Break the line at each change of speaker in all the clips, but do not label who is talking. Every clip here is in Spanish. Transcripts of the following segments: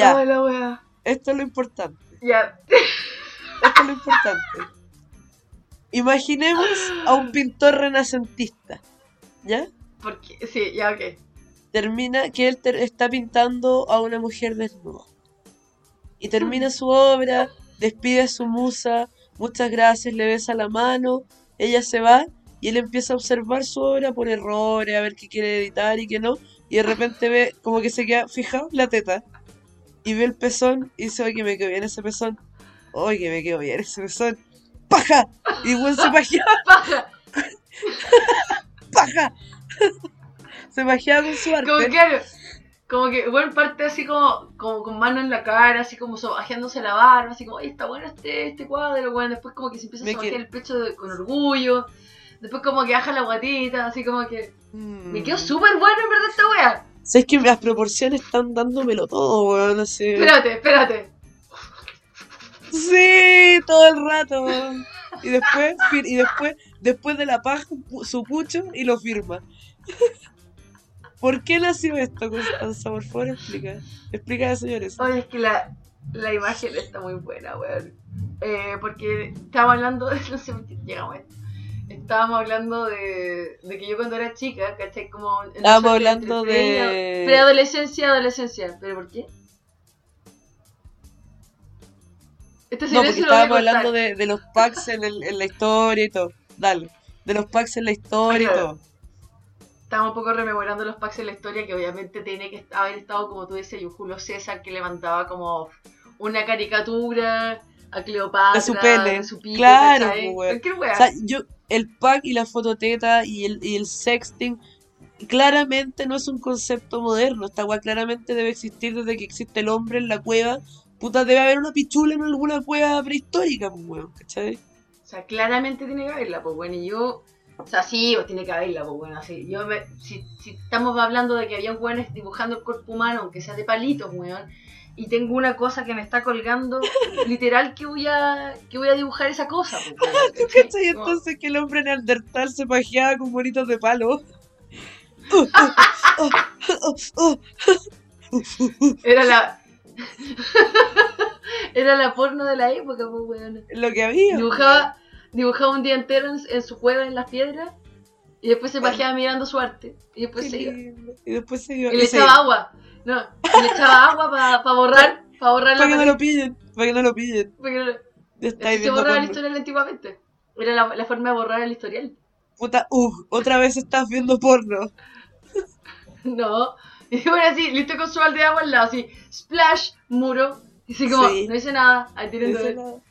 Ya,
Ay, la wea.
esto es lo importante.
Ya.
Esto es lo importante. Imaginemos a un pintor renacentista. ¿Ya?
Porque, sí, ya, ok.
termina que él ter- está pintando a una mujer desnuda. Y termina su obra, despide a su musa, muchas gracias, le besa la mano, ella se va y él empieza a observar su obra por errores, a ver qué quiere editar y qué no, y de repente ve como que se queda fijado la teta y ve el pezón y dice, oye, que me quedó bien ese pezón, oye, que me quedó bien ese pezón, ¡paja! Y bueno, se pajeaba,
Paja.
¡paja! se pajeaba con su arte.
Como que, como que, bueno, parte así como, como con mano en la cara, así como sobajeándose la barba, así como, ay, está bueno este, este cuadro, bueno, después como que se empieza a sobajear el pecho de- con orgullo, después como que baja la guatita, así como que,
Mm.
me quedó súper bueno en verdad esta wea.
¿Sabes que las proporciones están dándomelo todo, weón? Así.
Espérate, espérate.
Sí, todo el rato. Y después, y después, después de la paja, pu- su pucho y lo firma. ¿Por qué nació esto, Constanza? Por favor, explica. Explica, señores.
Oye, es que la, la imagen está muy buena, weón. Eh, porque estábamos hablando de. No sé por qué llegamos a esto. Estábamos hablando de, de que yo cuando era chica, ¿cachai? Como.
Estábamos hablando de-
Preadolescencia, adolescencia. ¿Pero por qué? Este
No, porque
a
estábamos hablando de, de los packs en, el- en la historia y todo. Dale. De los packs en la historia y todo.
Estábamos un poco rememorando los packs en la historia que obviamente tiene que haber estado, como tú decías, un Julio César que levantaba como una caricatura a Cleopatra.
De su pene.
de su pico,
Claro, pues,
wea.
O sea, yo, el pack y la fototeta y el, y el sexting claramente no es un concepto moderno. Esta weá claramente debe existir desde que existe el hombre en la cueva. Puta, debe haber una pichula en alguna cueva prehistórica, pues weón, ¿cachai?
O sea, claramente tiene que haberla, pues bueno, y yo. O sea, sí, pues tiene que haberla, pues bueno, así. Yo me- si, si estamos hablando de que había weones dibujando el cuerpo humano, aunque sea de palitos, weón, y tengo una cosa que me está colgando, literal que voy a, que voy a dibujar esa cosa, pues,
¿Tú
¿cachai?
entonces que el hombre neandertal se pajeaba con bonitos de palo?
Era la. Era la porno de la época, pues weón.
Lo que había.
Dibujaba, dibujaba un día entero en, en su cueva en las piedras, y después se pajeaba mirando su arte, y después
Qué
se iba.
lindo. Y después se iba.
Y le echaba agua. No, le echaba agua para borrar, para borrar
Para que no lo pillen. Para que no lo pillen.
porque no-
estáis
se borraba el historial antiguamente. Era la, la forma de borrar el historial.
Puta, uh, otra vez estás viendo porno.
No. Y bueno, así, listo con su balde de agua al lado, así, splash, muro. Y así como,
Sí.
no hice nada, ahí tienen
no.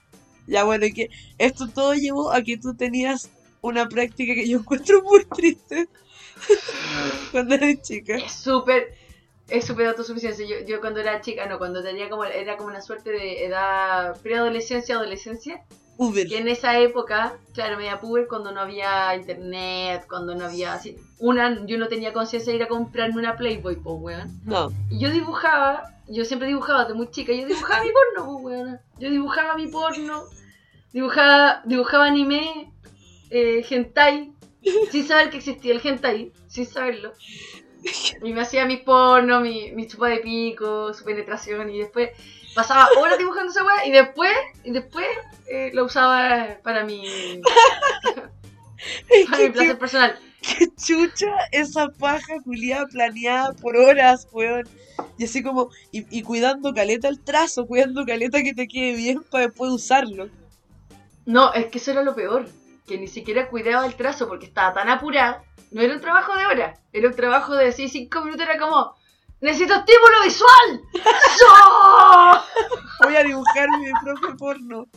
Ya bueno, y que esto todo llevó a que tú tenías una práctica que yo encuentro muy triste cuando eres chica.
Es súper, es súper autosuficiencia. Yo, yo cuando era chica, no, cuando tenía como, era como una suerte de edad preadolescencia, adolescencia,
Uber.
que en esa época, claro, media puber, cuando no había internet, cuando no había así, una, yo no tenía conciencia de ir a comprarme una Playboy, pues, weón.
No,
Y yo dibujaba, yo siempre dibujaba desde muy chica, yo dibujaba mi porno, pues, weón. Yo dibujaba mi porno, dibujaba, dibujaba anime, eh, hentai, sin saber que existía el hentai, sin saberlo. Y me hacía mi porno, mi, mi chupa de pico, su penetración, y después pasaba horas dibujando esa weá, y después, y después eh, lo usaba para mi, para mi placer personal.
que chucha esa paja culiada planeada por horas, weón. Y así como, y, y cuidando caleta el trazo, cuidando caleta que te quede bien para después usarlo.
No, es que eso era lo peor, que ni siquiera cuidaba el trazo porque estaba tan apurada. No era un trabajo de hora, era un trabajo de así cinco minutos, era como, ¡Necesito estímulo visual! ¡No!
Voy a dibujar mi propio porno.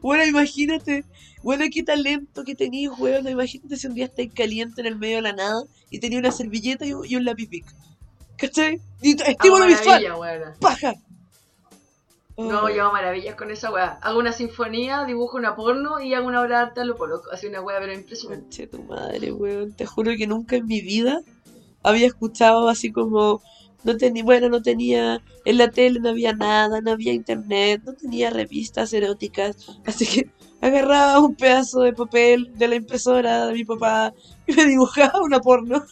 Bueno, imagínate, bueno, qué talento que tenías, weón. Imagínate si un día estáis caliente en el medio de la nada y tenía una servilleta y un, y un lápiz bic. ¿Cachai? Y estímulo visual, paja.
No,
Oh,
yo hago maravillas con esa weá. Hago una sinfonía, dibujo una porno y hago una obra de arte a lo coloco. Así una weá, pero impresionante.
Conche tu madre, weón. Te juro que nunca en mi vida había escuchado así como. No tenía, bueno, no tenía. En la tele no había nada, no había internet, no tenía revistas eróticas. Así que agarraba un pedazo de papel de la impresora de mi papá y me dibujaba una porno.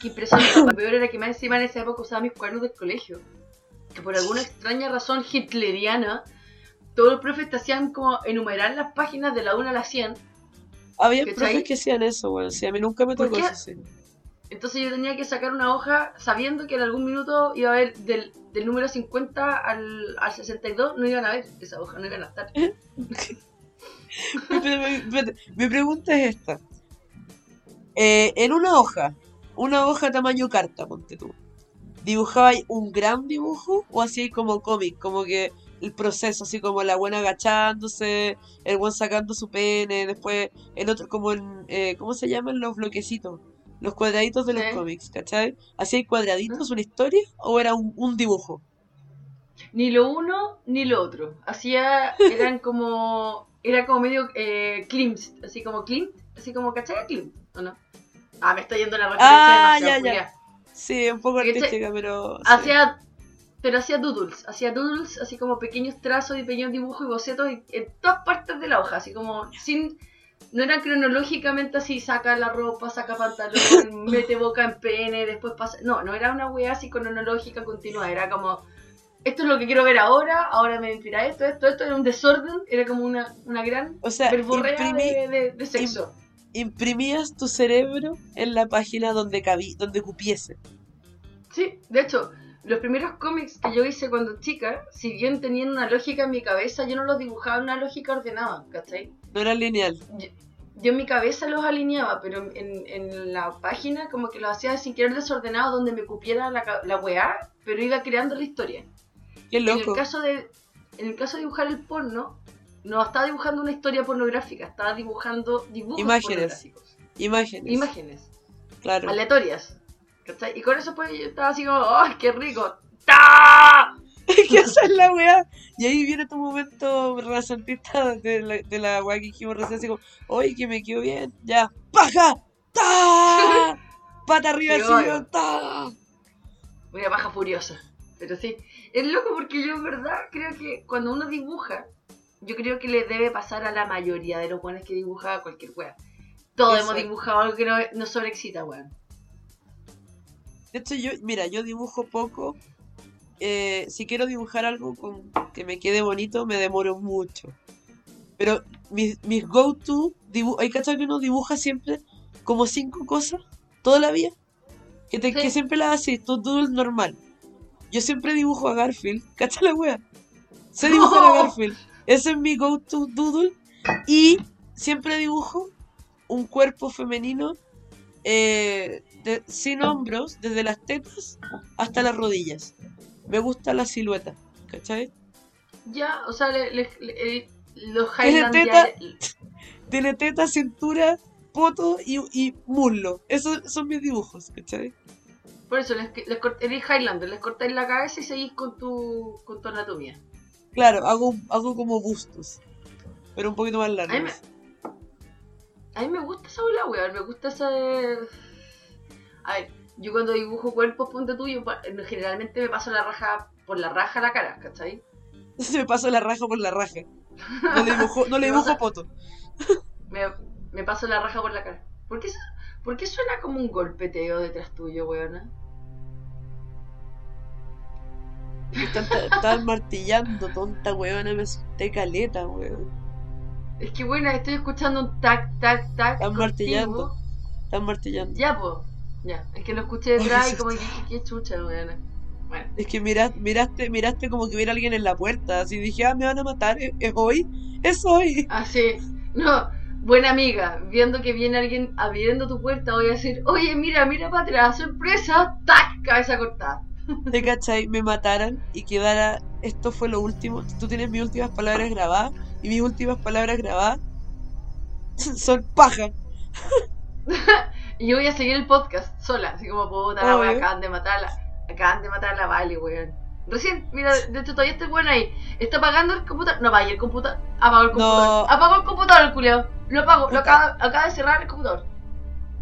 Qué impresionante. Lo peor era que más encima en esa época usaba mis cuadernos del colegio. Que por alguna extraña razón hitleriana, todos los profes te hacían como enumerar las páginas de la 1 a la 100.
Había
¿Cachai?
profes que hacían eso, weón. Sí, a mí nunca me
¿Por
tocó eso, sí.
Entonces yo tenía que sacar una hoja sabiendo que en algún minuto iba a haber del, del número 50 al, al 62, no iban a ver esa hoja, no iban a estar.
Mi pregunta es esta. Eh, en una hoja, una hoja tamaño carta, ponte tú. ¿Dibujabais un gran dibujo o así como cómic? Como que el proceso, así como la buena agachándose, el buen sacando su pene, después el otro como en, eh, ¿cómo se llaman los bloquecitos? Los cuadraditos de los cómics, ¿cachai? ¿Hacíais cuadraditos, una historia o era un, un dibujo?
Ni lo uno ni lo otro. Hacía, eran como, era como medio eh, Klimt, así como Klimt, así como, ¿cachai? Klimt, ¿o no? Ah, me está yendo la referencia
Ah,
demasiado,
ya, ya. Sí, un poco artística, pero... sí.
Hacía, pero hacía doodles, hacía doodles, así como pequeños trazos y pequeños dibujos y bocetos y- en todas partes de la hoja, así como sin, no era cronológicamente así, saca la ropa, saca pantalón, mete boca en pene, después pasa, no, no era una wea así cronológica continua, era como, esto es lo que quiero ver ahora, ahora me inspira esto, esto, esto, era un desorden, era como una, una gran
O sea,
verborrea
imprimí,
de, de- de sexo.
Imprimías tu cerebro en la página donde cabí, donde cupiese.
Sí, de hecho, los primeros cómics que yo hice cuando chica, si bien tenían una lógica en mi cabeza, yo no los dibujaba en una lógica ordenada, ¿cachai?
No era lineal.
Yo, yo en mi cabeza los alineaba, pero en, en la página como que los hacía sin querer desordenado donde me cupiera la, la weá, pero iba creando la historia.
Qué
En el
loco.
caso de en el caso de dibujar el porno, no estaba dibujando una historia pornográfica, estaba dibujando dibujos
Imágenes.
pornográficos.
Imágenes.
Imágenes
Claro.
aleatorias. ¿cachai? Y con eso pues yo estaba así como, ¡ay, qué rico! ¡Ta!
¿Qué esa es la weá? Y ahí viene tu momento renacentista de la, de la weá que dijimos recién, así como, oye, que me quedó bien, ya, ¡paja! ¡Ta! Pata arriba del sillón, ¡ta!
Una baja furiosa. Pero sí, es loco porque yo en verdad creo que cuando uno dibuja, yo creo que le debe pasar a la mayoría de los buenos que dibuja cualquier wea. Todos hemos dibujado algo que no, nos sobreexcita, weón.
De hecho, yo, mira, yo dibujo poco. Eh, si quiero dibujar algo con que me quede bonito, me demoro mucho. Pero mis, mis go-to, dibu- hay cachado que uno dibuja siempre como cinco cosas toda la vida. Que, te,
Sí.
que siempre las haces, tu doodle normal. Yo siempre dibujo a Garfield, cacha la wea. Sé dibujar a Garfield. Ese es mi go-to doodle. Y siempre dibujo un cuerpo femenino eh, de- sin hombros, desde las tetas hasta las rodillas. Me gusta la silueta, ¿cachai?
Ya, o sea, le- le- los
Tiene
Highlandia...
Tiene teta, cintura, poto y, y muslo. Esos son mis dibujos, ¿cachai?
Por eso, les, les eres Highlander, les cortáis la cabeza y seguís con tu, con tu anatomía.
Claro, hago, hago como bustos, pero un poquito más
A mí
largos.
me, a mí me gusta esa bola, weón. Me gusta esa. A ver, yo cuando dibujo cuerpos, ponte tú, yo pa- generalmente me paso la raja por la raja a la cara, ¿cachai?
Se me paso la raja por la raja. No le dibujo, no le dibujo
pasa-
poto.
Me, me paso la raja por la cara. ¿Por qué, por qué suena como un golpeteo detrás tuyo, weón?
Están, están martillando, tonta weona, me asusté caleta, weón.
Es que, bueno, estoy escuchando un tac, tac, tac.
Están martillando. Están martillando.
Ya, po. Ya, es que lo escuché detrás y como que dije, qué chucha. Bueno,
Es que mira- miraste, miraste como que hubiera alguien en la puerta, así dije, ah, me van a matar, ¿es, es hoy? Es hoy.
así. No, buena amiga, viendo que viene alguien abriendo tu puerta, voy a decir, oye, mira, mira para atrás, sorpresa, tac, cabeza cortada.
¿Te cachai? Me mataran y quedara, esto fue lo último, tú tienes mis últimas palabras grabadas y mis últimas palabras grabadas son paja.
Y yo voy a seguir el podcast sola, así como puta, la wea, acaban de matarla, acaban de matar a la Vale, weón. Recién, mira, de hecho todavía está bueno ahí. Está apagando el computador. No apague el computador. Apagó el computador.
No.
Apagó el computador, el culeo. Lo apago, lo acaba, acaba de cerrar el computador.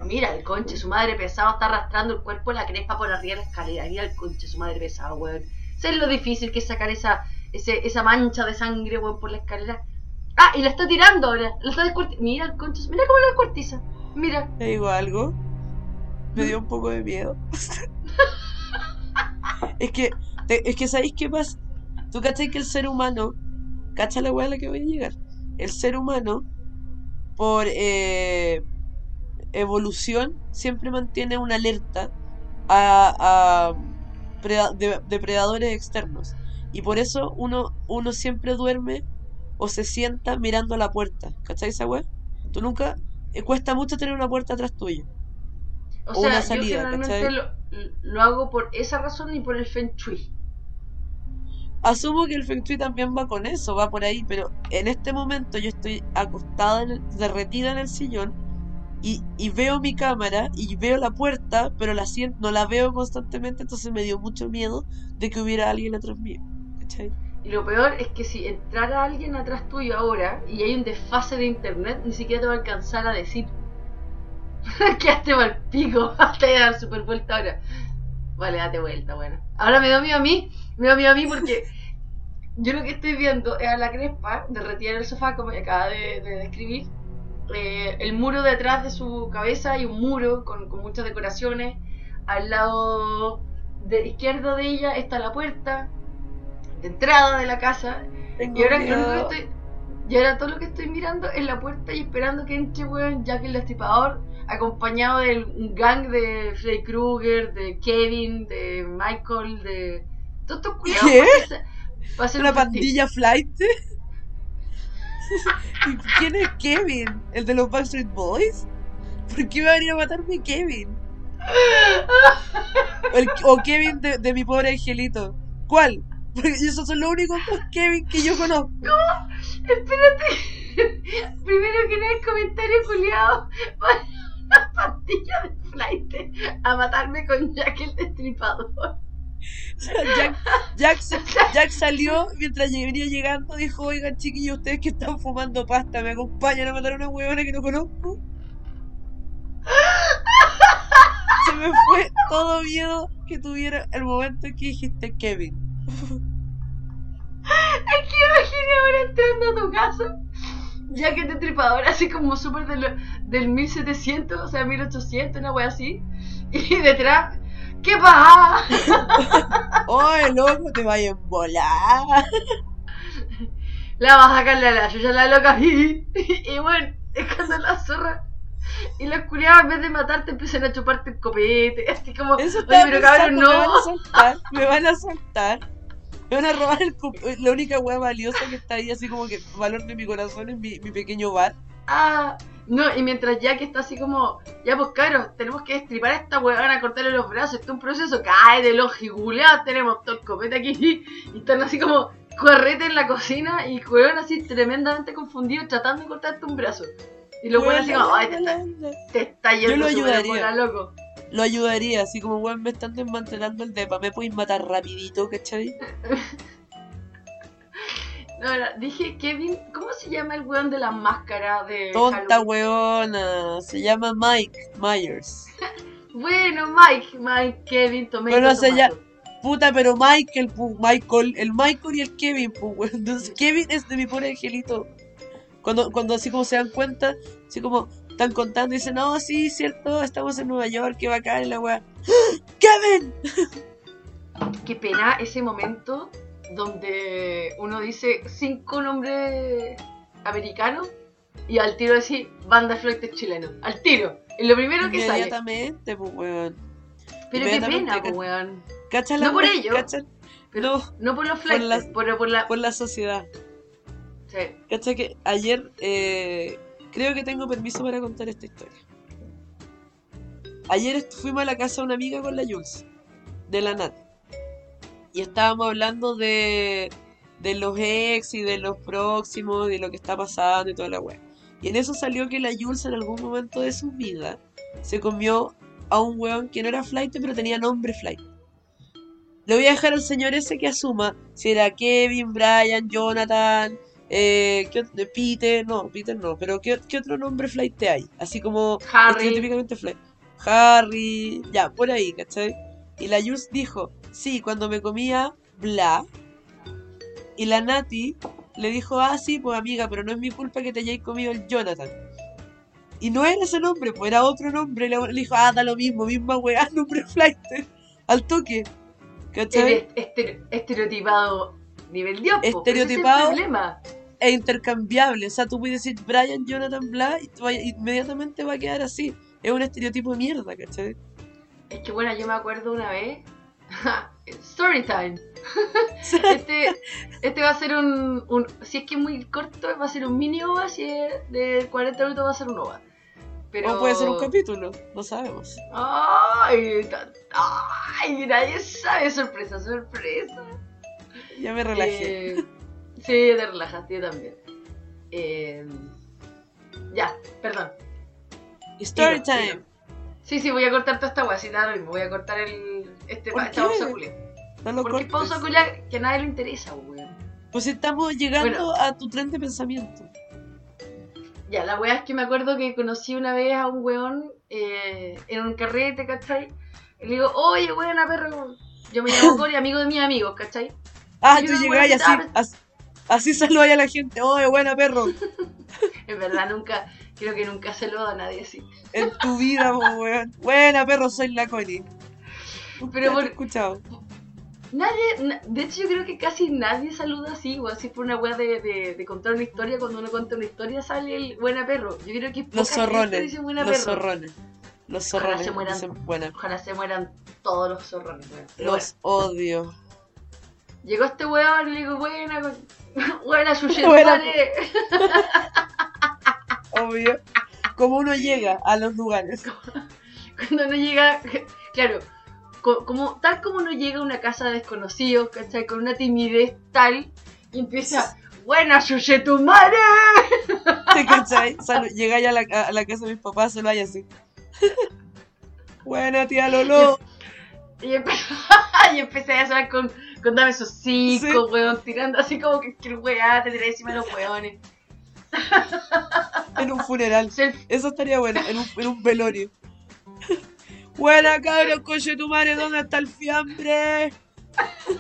Mira, el conche, su madre pesado está arrastrando el cuerpo la crespa por arriba de la escalera. Mira el conche, su madre pesado, weón. ¿Sabes lo difícil que es sacar esa, ese, esa mancha de sangre, weón, por la escalera? Ah, y la está tirando ahora. La está. Mira el conche, mira cómo la descuartiza. Mira.
Te digo algo, me dio un poco de miedo. es que es que ¿sabéis qué pasa? Tú cachai que el ser humano, cacha la weá a la que voy a llegar. El ser humano, por eh, evolución, siempre mantiene una alerta a, a preda- de- depredadores externos. Y por eso uno, uno siempre duerme o se sienta mirando a la puerta. ¿Cachai esa weá? Tú nunca. eh, cuesta mucho tener una puerta atrás tuyo.
O
O
sea,
una
yo generalmente lo, lo hago por esa razón y por el Feng Shui.
Asumo que el Feng Shui también va con eso, va por ahí, pero en este momento yo estoy acostada, en el- derretida en el sillón y, y veo mi cámara y veo la puerta, pero la siento, no la veo constantemente, entonces me dio mucho miedo de que hubiera alguien atrás mío. ¿Cachai?
Y lo peor es que si entrara alguien atrás tuyo ahora y hay un desfase de internet, ni siquiera te va a alcanzar a decir. Quedaste mal pico. Voy a dar super vuelta ahora. Vale, date vuelta, bueno. Ahora me da miedo a mí. Me da miedo a mí porque yo lo que estoy viendo es a la crespa derretida en el sofá, como acaba de, de describir. Eh, el muro detrás de su cabeza y un muro con, con muchas decoraciones. Al lado de izquierdo de ella está la puerta de entrada de la casa.
Tengo
Y ahora, lo que
miedo.
estoy, y ahora todo lo que estoy mirando es la puerta y esperando que entre, weón, Jack el Destripador, acompañado de un gang de Freddy Krueger, de Kevin, de Michael, de. Todos estos cuidados
¿Qué?
para hacer- para hacer
¿Una
un
pandilla flight? ¿Y ¿Quién es Kevin? ¿El de los Backstreet Boys? ¿Por qué va a venir a matarme Kevin? O, el- o Kevin de, de mi pobre angelito. ¿Cuál? Porque esos son los únicos dos Kevin que yo conozco.
Espérate. Primero que nada, el comentario culiado. Una pandilla de flight a matarme con Jack el Destripador.
Jack, Jack, Jack salió mientras venía llegando. Dijo: Oigan, chiquillos, ustedes que están fumando pasta, ¿me acompañan a matar a una huevona que no conozco? Se me fue todo miedo que tuviera el momento en que dijiste Kevin.
Es que imagina ahora entrando a tu casa, ya que te tripador, así como súper de del 1700, o sea, 1800, una wea así, y detrás, ¿qué pasa?
¡Oye, loco, te vayas a volar!
La vas a sacarle a la chucha a la loca, y, y bueno, es cuando la zorra. Y los culiados en vez de matarte empiezan a chuparte el copete, así como,
Eso estaba
pero cabrón,
pensando, me van
no.
a soltar, me van a soltar. Me van a robar el cup- la única hueá valiosa que está ahí, así como que valor de mi corazón en mi, mi pequeño bar.
Ah, no, y mientras Jack está así como, ya pues caro, tenemos que destripar a esta huevona, cortarle los brazos, esto es un proceso, cae de los giguleados, tenemos todo el copete aquí, y están así como correte en la cocina, y huevón así tremendamente confundido tratando de cortarte un brazo. Y los huevones así como, ay, te está, te está
Yo lo
yendo
ayudaría.
loco.
Lo ayudaría, así como, weón, me están desmantelando el depa, me podéis matar rapidito, ¿cachai?
No, no, dije, Kevin, ¿cómo se llama el weón de la máscara de
Tonta
Halloween?
weona, se llama Mike Myers.
Bueno, Mike, Mike, Kevin, tomé
Bueno, se llama- Puta, pero Michael, pu, Michael, el Michael y el Kevin, pues, weón. Entonces, Kevin es de mi pobre angelito. Cuando, cuando así como se dan cuenta, así como están contando y dicen, no, sí, cierto, estamos en Nueva York, qué bacán, la weá. ¡Ah! ¡Kevin!
Qué pena ese momento donde uno dice cinco nombres americanos y al tiro decir banda flight chileno. Al tiro. Es lo primero que sale.
Inmediatamente, pues, weón.
Pero qué pena, pues, weón.
¿Cachai
No por ello. Pero
No,
no por los pero por la.
por la sociedad.
Sí.
Que ayer eh, creo que tengo permiso para contar esta historia. Ayer fuimos a la casa de una amiga con la Jules, de la Nat. Y estábamos hablando de, de los ex y de los próximos, de lo que está pasando y toda la wea. Y en eso salió que la Jules en algún momento de su vida se comió a un weón que no era flight, pero tenía nombre flight. Le voy a dejar al señor ese que asuma si era Kevin, Brian, Jonathan, eh, ¿qué ot- Peter, no, Peter no, pero ¿qué, qué otro nombre flight hay? Así como
Harry.
estereotípicamente flight. Harry, ya, por ahí, ¿cachai? Y la Jules dijo, sí, cuando me comía bla. Y la Nati le dijo, ah, sí, pues amiga, pero no es mi culpa que te hayáis comido el Jonathan. Y no era ese nombre, pues era otro nombre. Le, dijo, ah, da lo mismo, misma weá, nombre flight. Al toque. ¿Cachai?
Estere- estereotipado nivel Dios. ese
Estereotipado.
Es.
E intercambiable. O sea, tú puedes decir Brian Jonathan Blah y inmediatamente va a quedar así. Es un estereotipo de mierda, ¿cachai?
Es que bueno, yo me acuerdo una vez. Story time. Este, este va a ser un, un- Si es que es muy corto, va a ser un mini OVA. Si es de 40 minutos, va a ser un OVA. Pero...
O puede ser un capítulo, no sabemos.
Ay, ay, nadie sabe. Sorpresa, sorpresa.
Ya me relajé.
Eh, sí, te relajaste, yo también. Eh, ya, perdón.
Story
Tiro,
time.
tiro. Sí, sí, voy a cortar toda esta lo mismo, voy a cortar el, este,
¿Por
esta
qué?
pausa culia.
No lo
Porque es pausa culia que a nadie le interesa, weón.
Pues estamos llegando
Bueno.
a tu tren de pensamiento.
Ya, la weá es que me acuerdo que conocí una vez a un weón eh, en un carrete, ¿cachai? Y le digo, oye, weón, a perro. Yo me llamo Cory, amigo de mis amigos, ¿cachai?
Ah,
Yo
tú llegás y así,
¿qué
así, así saludas a la gente. Oye, buena perro.
En verdad nunca, creo que nunca se lo da a nadie así.
En tu vida, po, weón. Buena perro, soy la Connie.
Pero por-
escuchado.
Nadie, na- de hecho yo creo que casi nadie saluda así, o así por una weá de, de, de contar una historia, cuando uno cuenta una historia sale el buena perro. Yo creo que
Los zorrones.
dice buena
Los
perro.
zorrones. Los
Ojalá
zorrones
se mueran.
dicen buena.
Ojalá se mueran todos los zorrones, weón.
Los odio.
llegó este weón y le digo, buena, buena,
Buena. Obvio. Como uno llega a los lugares.
Cuando uno llega, claro, co- como, tal como uno llega a una casa de desconocidos, ¿cachai? Con una timidez tal, y empieza, buena, Yuyetumare.
¿Te cachai? Salu- Llegáis a la, a la casa de mis papás, se lo hay así. Buena tía Lolo.
Y, empe- y empecé a sonar con, con dame esos cinco,
Sí.
weón, tirando así como que que weá, te tiré encima de los weones.
En un funeral.
Self-
Eso estaría bueno, en un, en un velorio. Buena cabros, coche tu madre, ¿dónde está el fiambre?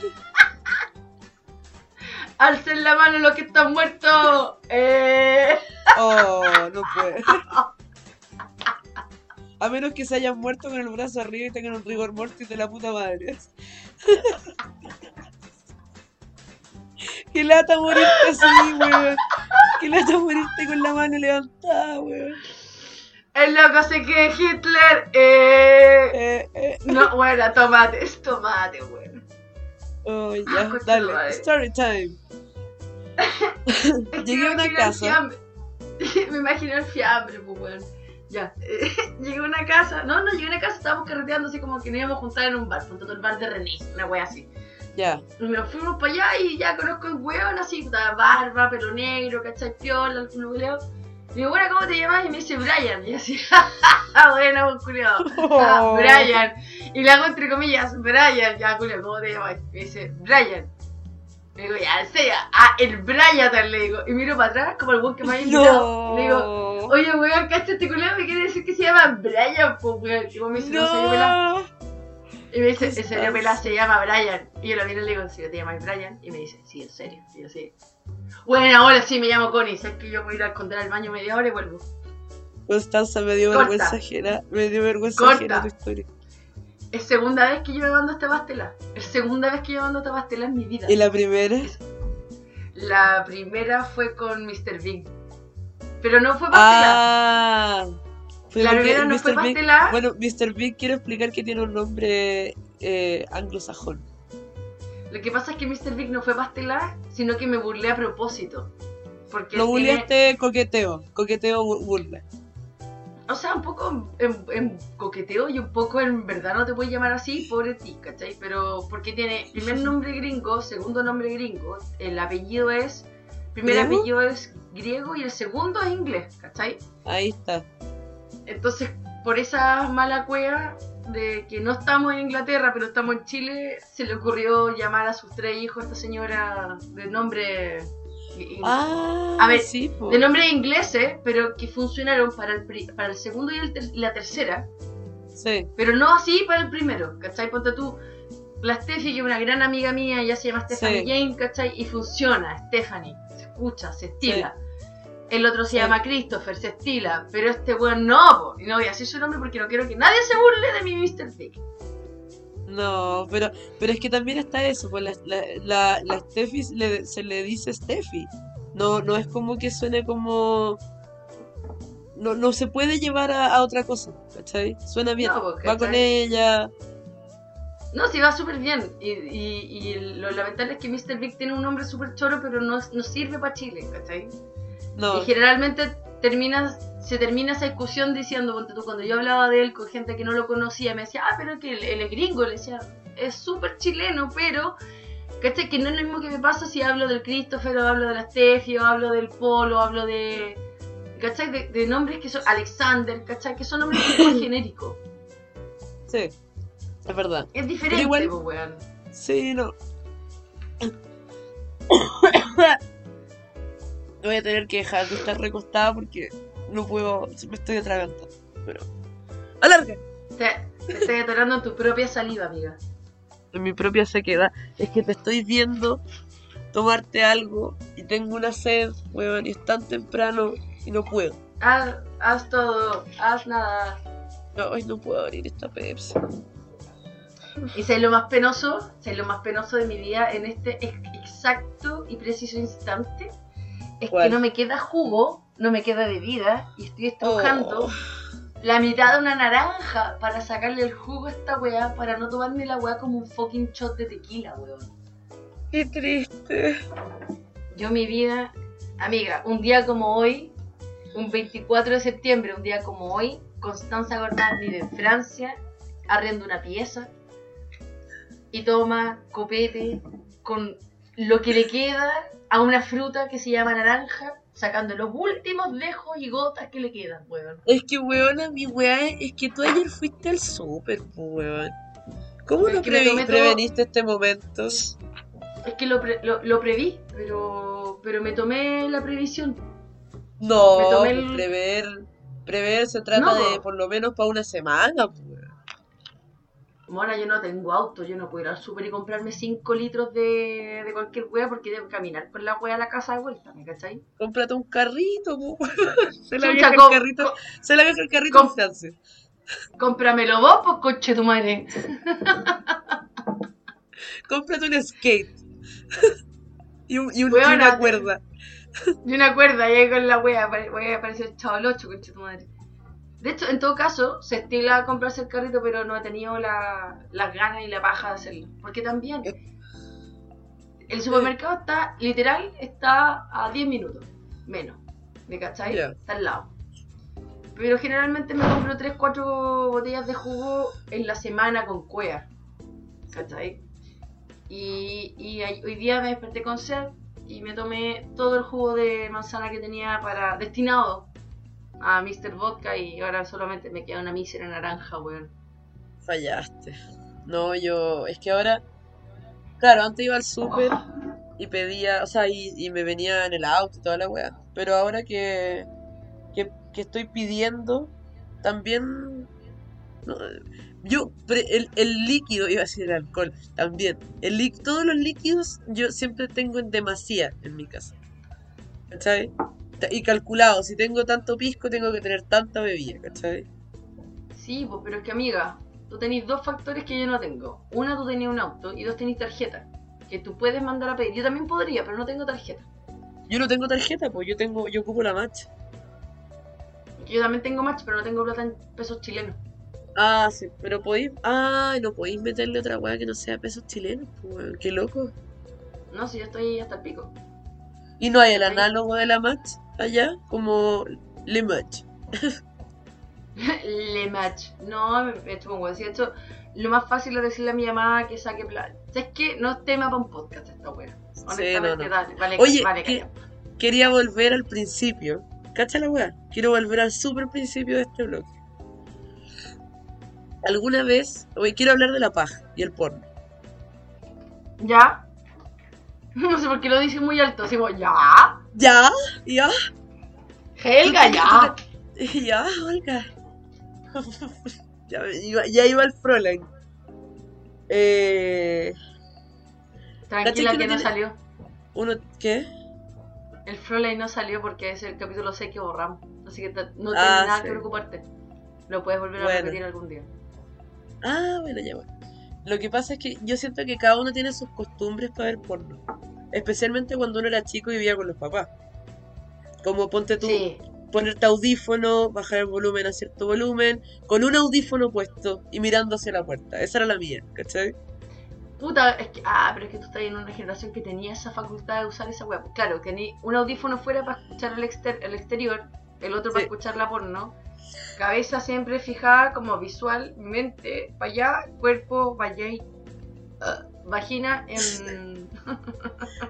Alcen la mano los que están muertos. Eh.
Oh, no puede. A menos que se hayan muerto con el brazo arriba y tengan un rigor mortis de la puta madre. Qué lata morirte así, weón. Qué lata morirte con la mano levantada, weón.
El loco se que Hitler. Eh.
Eh, eh.
No, bueno, tomate, es tomate, weón.
Oh,
Ah,
ya,
tu
dale.
madre.
Story time. Llegué a una casa.
Me imaginé el fiambre, pues, weón. Ya. eh, llegué a una casa. No, no, llegué a una casa, estábamos carreteando así como que nos íbamos a juntar en un bar, junto al bar de René, una wea así.
Ya.
Y nos fuimos para allá y ya conozco el weón así, barba, pelo negro, ¿cachai? Piola, algún culeo. Y digo, bueno, ¿cómo te llamas? Y me dice Brian. Y así, ah, bueno, pues, culiao. Ah. Brian. Y le hago entre comillas, Brian, ya, culiao, ¿cómo te llamas? Me dice, Brian. Le digo, ya, en ah, el Brian, le digo. Y miro para atrás, como el weón que me había invitado.
No.
Le digo, oye, weón, ¿cacha este culiao? Me quiere decir que se llama Brian, pues, weón. Y me dice, no,
no.
Y me dice,
¿Qué
en serio, pelá, se llama Brian. Y yo lo miro y le digo, ¿en serio te llamas Brian? Y me dice, sí, en serio. Y yo, sí. Bueno, ahora sí me llamo Connie. Sabes que yo voy a ir a esconder al baño media hora y vuelvo.
Constanza me dio
Corta.
vergüenza ajena. Me dio vergüenza
Corta.
ajena tu historia.
Es segunda vez que yo me mando esta pastela. Es segunda vez que yo mando esta pastela en mi vida.
¿Y la primera?
La primera fue con Mr. Big. Pero no fue pastela.
Ah.
La primera no fue
Mr. Big-. Bueno, Mr. Big quiero explicar que tiene un nombre eh, anglosajón.
Lo que pasa es que Mr. Big no fue pastela, sino que me burlé a propósito. Porque
Lo
tiene-
bulleaste coqueteo. Coqueteo bu- burla.
O sea, un poco en, en coqueteo y un poco en verdad no te puedes llamar así, pobre ti, ¿cachai? Pero porque tiene primer nombre gringo, segundo nombre gringo, el apellido es. Primer
¿Griego?
apellido es griego y el segundo es inglés, ¿cachai?
Ahí está.
Entonces, por esa mala cueva de que no estamos en Inglaterra, pero estamos en Chile, se le ocurrió llamar a sus tres hijos a esta señora de nombre.
Ah,
A ver,
sí,
de nombre ingleses, pero que funcionaron para el, pri- para el segundo y el ter- la tercera.
Sí.
Pero no así para el primero, ¿cachai? Ponte tú, la Steffi, que es una gran amiga mía, ella se llama Stephanie
Sí.
Jane, ¿cachai? Y funciona, Stephanie, se escucha, se estila. El otro se llama Christopher, se estila, pero este weón no, po. y no voy a decir su nombre porque no quiero que nadie se burle de mi Mr. Big.
No, pero, pero es que también está eso, pues la, la, la, la Steffi le- se le dice Steffi. No, no es como que suene como. No, no se puede llevar a, a otra cosa, ¿cachai? Suena bien.
No, pues,
Va con ella.
No, sí, va súper bien. Y, y, y lo lamentable es que Mr. Big tiene un nombre súper choro, pero no, no sirve para Chile, ¿cachai?
No,
Y generalmente termina, se termina esa discusión diciendo, cuando yo hablaba de él con gente que no lo conocía, me decía, ah, pero que él, él es gringo, le decía, es súper chileno, pero, ¿cachai? Que no es lo mismo que me pasa si hablo del Christopher, o hablo de la Steffi, o hablo del Polo, hablo de, ¿cachai? De, de nombres que son, Alexander, ¿cachai? Que son nombres muy genéricos.
sí, es verdad.
Es diferente,
igual-
pues, weón.
Sí, no. Voy a tener que dejar de estar recostada porque no puedo, me estoy atragantando. Pero. ¡Alarga!
Te, te estás atorando en tu propia saliva, amiga.
En mi propia sequedad. Es que te estoy viendo tomarte algo y tengo una sed, weón, y es tan temprano y no puedo.
Haz, haz todo, haz nada.
No, hoy no puedo abrir esta Pepsi.
Y sé lo más penoso, sé lo más penoso de mi vida en este ex- exacto y preciso instante. Es
¿Cuál?
que no me queda jugo, no me queda bebida y estoy estrujando
Oh.
la mitad de una naranja para sacarle el jugo a esta weá, para no tomarme la weá como un fucking shot de tequila, weón.
Qué triste.
Yo mi vida, amiga, un día como hoy, un 24 de septiembre, un día como hoy, Constanza Gordán vive en Francia, arrienda una pieza y toma copete con lo que le queda a una fruta que se llama naranja, sacando los últimos lejos y gotas que le quedan, weón.
Es que, weona, mi weá, es que tú ayer fuiste al súper, weón. ¿Cómo
Es
no previ-
todo-
preveniste este momento?
Es que lo, pre- lo, lo preví, pero, pero me tomé la previsión.
No,
Me tomé
pues,
el-
prever, prever se trata
No,
de
po.
por lo menos para una semana, pues.
Mona, yo no tengo auto, yo no puedo ir al súper y comprarme 5 litros de, de cualquier wea porque que caminar con la wea a la casa de vuelta, ¿me cachai?
Cómprate un carrito, po. Se la vieja el carrito, se la vieja el carrito
com-. Cómpramelo vos, pues coche tu madre.
Cómprate un skate. y, un, y, un- y
Weona,
una cuerda.
Y una cuerda, y ahí con la wea, apare- wea apareció el chaval 8, coche tu madre. De hecho, en todo caso, se estila a comprarse el carrito, pero no he tenido la, las ganas y la paja de hacerlo. Porque también, el supermercado está, literal, está a 10 minutos, menos. ¿Me cachai?
Ya.
Está al lado. Pero generalmente me compro 3, 4 botellas de jugo en la semana con cuea. ¿Cachai? Y, y hoy día me desperté con sed y me tomé todo el jugo de manzana que tenía para destinado a Mr. Vodka y ahora solamente me queda una mísera naranja, weón.
Fallaste. No, yo. Es que ahora. Claro, antes iba al súper y pedía. O sea, y, y me venía en el auto y toda la weá. Pero ahora que. que, que estoy pidiendo. También. yo. el, el líquido, iba a decir el alcohol. También. El lí- todos los líquidos yo siempre tengo en demasía en mi casa. ¿Cachai? Y calculado, si tengo tanto pisco, tengo que tener tanta bebida, ¿cachai?
Sí, pues, pero es que amiga, tú tenés dos factores que yo no tengo. Una, tú tenías un auto y dos, tenés tarjeta. Que tú puedes mandar a pedir. Yo también podría, pero no tengo tarjeta.
Yo no tengo tarjeta, pues yo tengo, yo ocupo la match.
Yo también tengo match, pero no tengo plata en pesos chilenos.
Ah, sí, pero podéis. Ah, no podéis meterle otra weá que no sea pesos chilenos, pues qué loco.
No, si yo estoy hasta el pico.
Y no hay el análogo de la match allá, como le match.
Le match. No, me me huevo. Si hecho, lo más fácil es decirle a mi mamá que saque plata. Es que no es tema para un podcast esta wea. Honestamente,
no, no.
dale, vale,
Oye,
vale,
¿qué-
calla.
Quería volver al principio. ¿Cacha la weá? Quiero volver al super principio de este bloque. ¿Alguna vez? Oye, quiero hablar de la paja y el porno.
¿Ya? No sé por qué lo dice muy alto. Decimos, ¿ya?
¿Ya? ¿Ya?
Helga, ya.
Ya, Olga. ya, iba, ya iba el Fräulein. Eh,
Tranquila
¿Cachai que
que
no tiene-
salió.
uno, ¿qué?
El Fräulein no salió porque es el capítulo 6 que borramos. Así que no
Ah,
tienes nada
sí.
que preocuparte. Lo puedes volver a repetir algún día.
Ah, bueno, ya bueno. Lo que pasa es que yo siento que cada uno tiene sus costumbres para ver porno. Especialmente cuando uno era chico y vivía con los papás. Como ponte tú,
Sí.
ponerte audífono, bajar el volumen a cierto volumen, con un audífono puesto y mirando hacia la puerta. Esa era la mía, ¿cachai?
Puta, es que, ah, pero es que tú estás en una generación que tenía esa facultad de usar esa web. Claro, que ni un audífono fuera para escuchar el, exter- el exterior, el otro para escuchar la porno. Cabeza siempre fijada como visual, mente para allá, cuerpo para allá, y, ah, vagina en...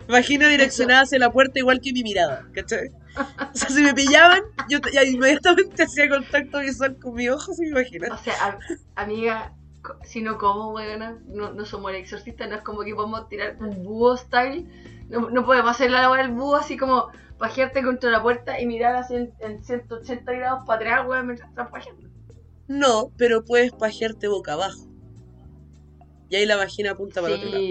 Vagina direccionada hacia la puerta igual que mi mirada, ¿cachai? O sea, si me pillaban, yo te- ya inmediatamente hacía contacto visual con mis ojos y mi vagina.
O sea, a- amiga, si no como, weona, no, no somos el exorcista, no es como que podemos tirar un búho style. No, no podemos hacer la labor del búho así como pajearte contra la puerta y mirar así en, en 180 grados para atrás, weón, mientras estás pajeando.
No, pero puedes pajearte boca abajo. Y ahí la vagina apunta para otro lado.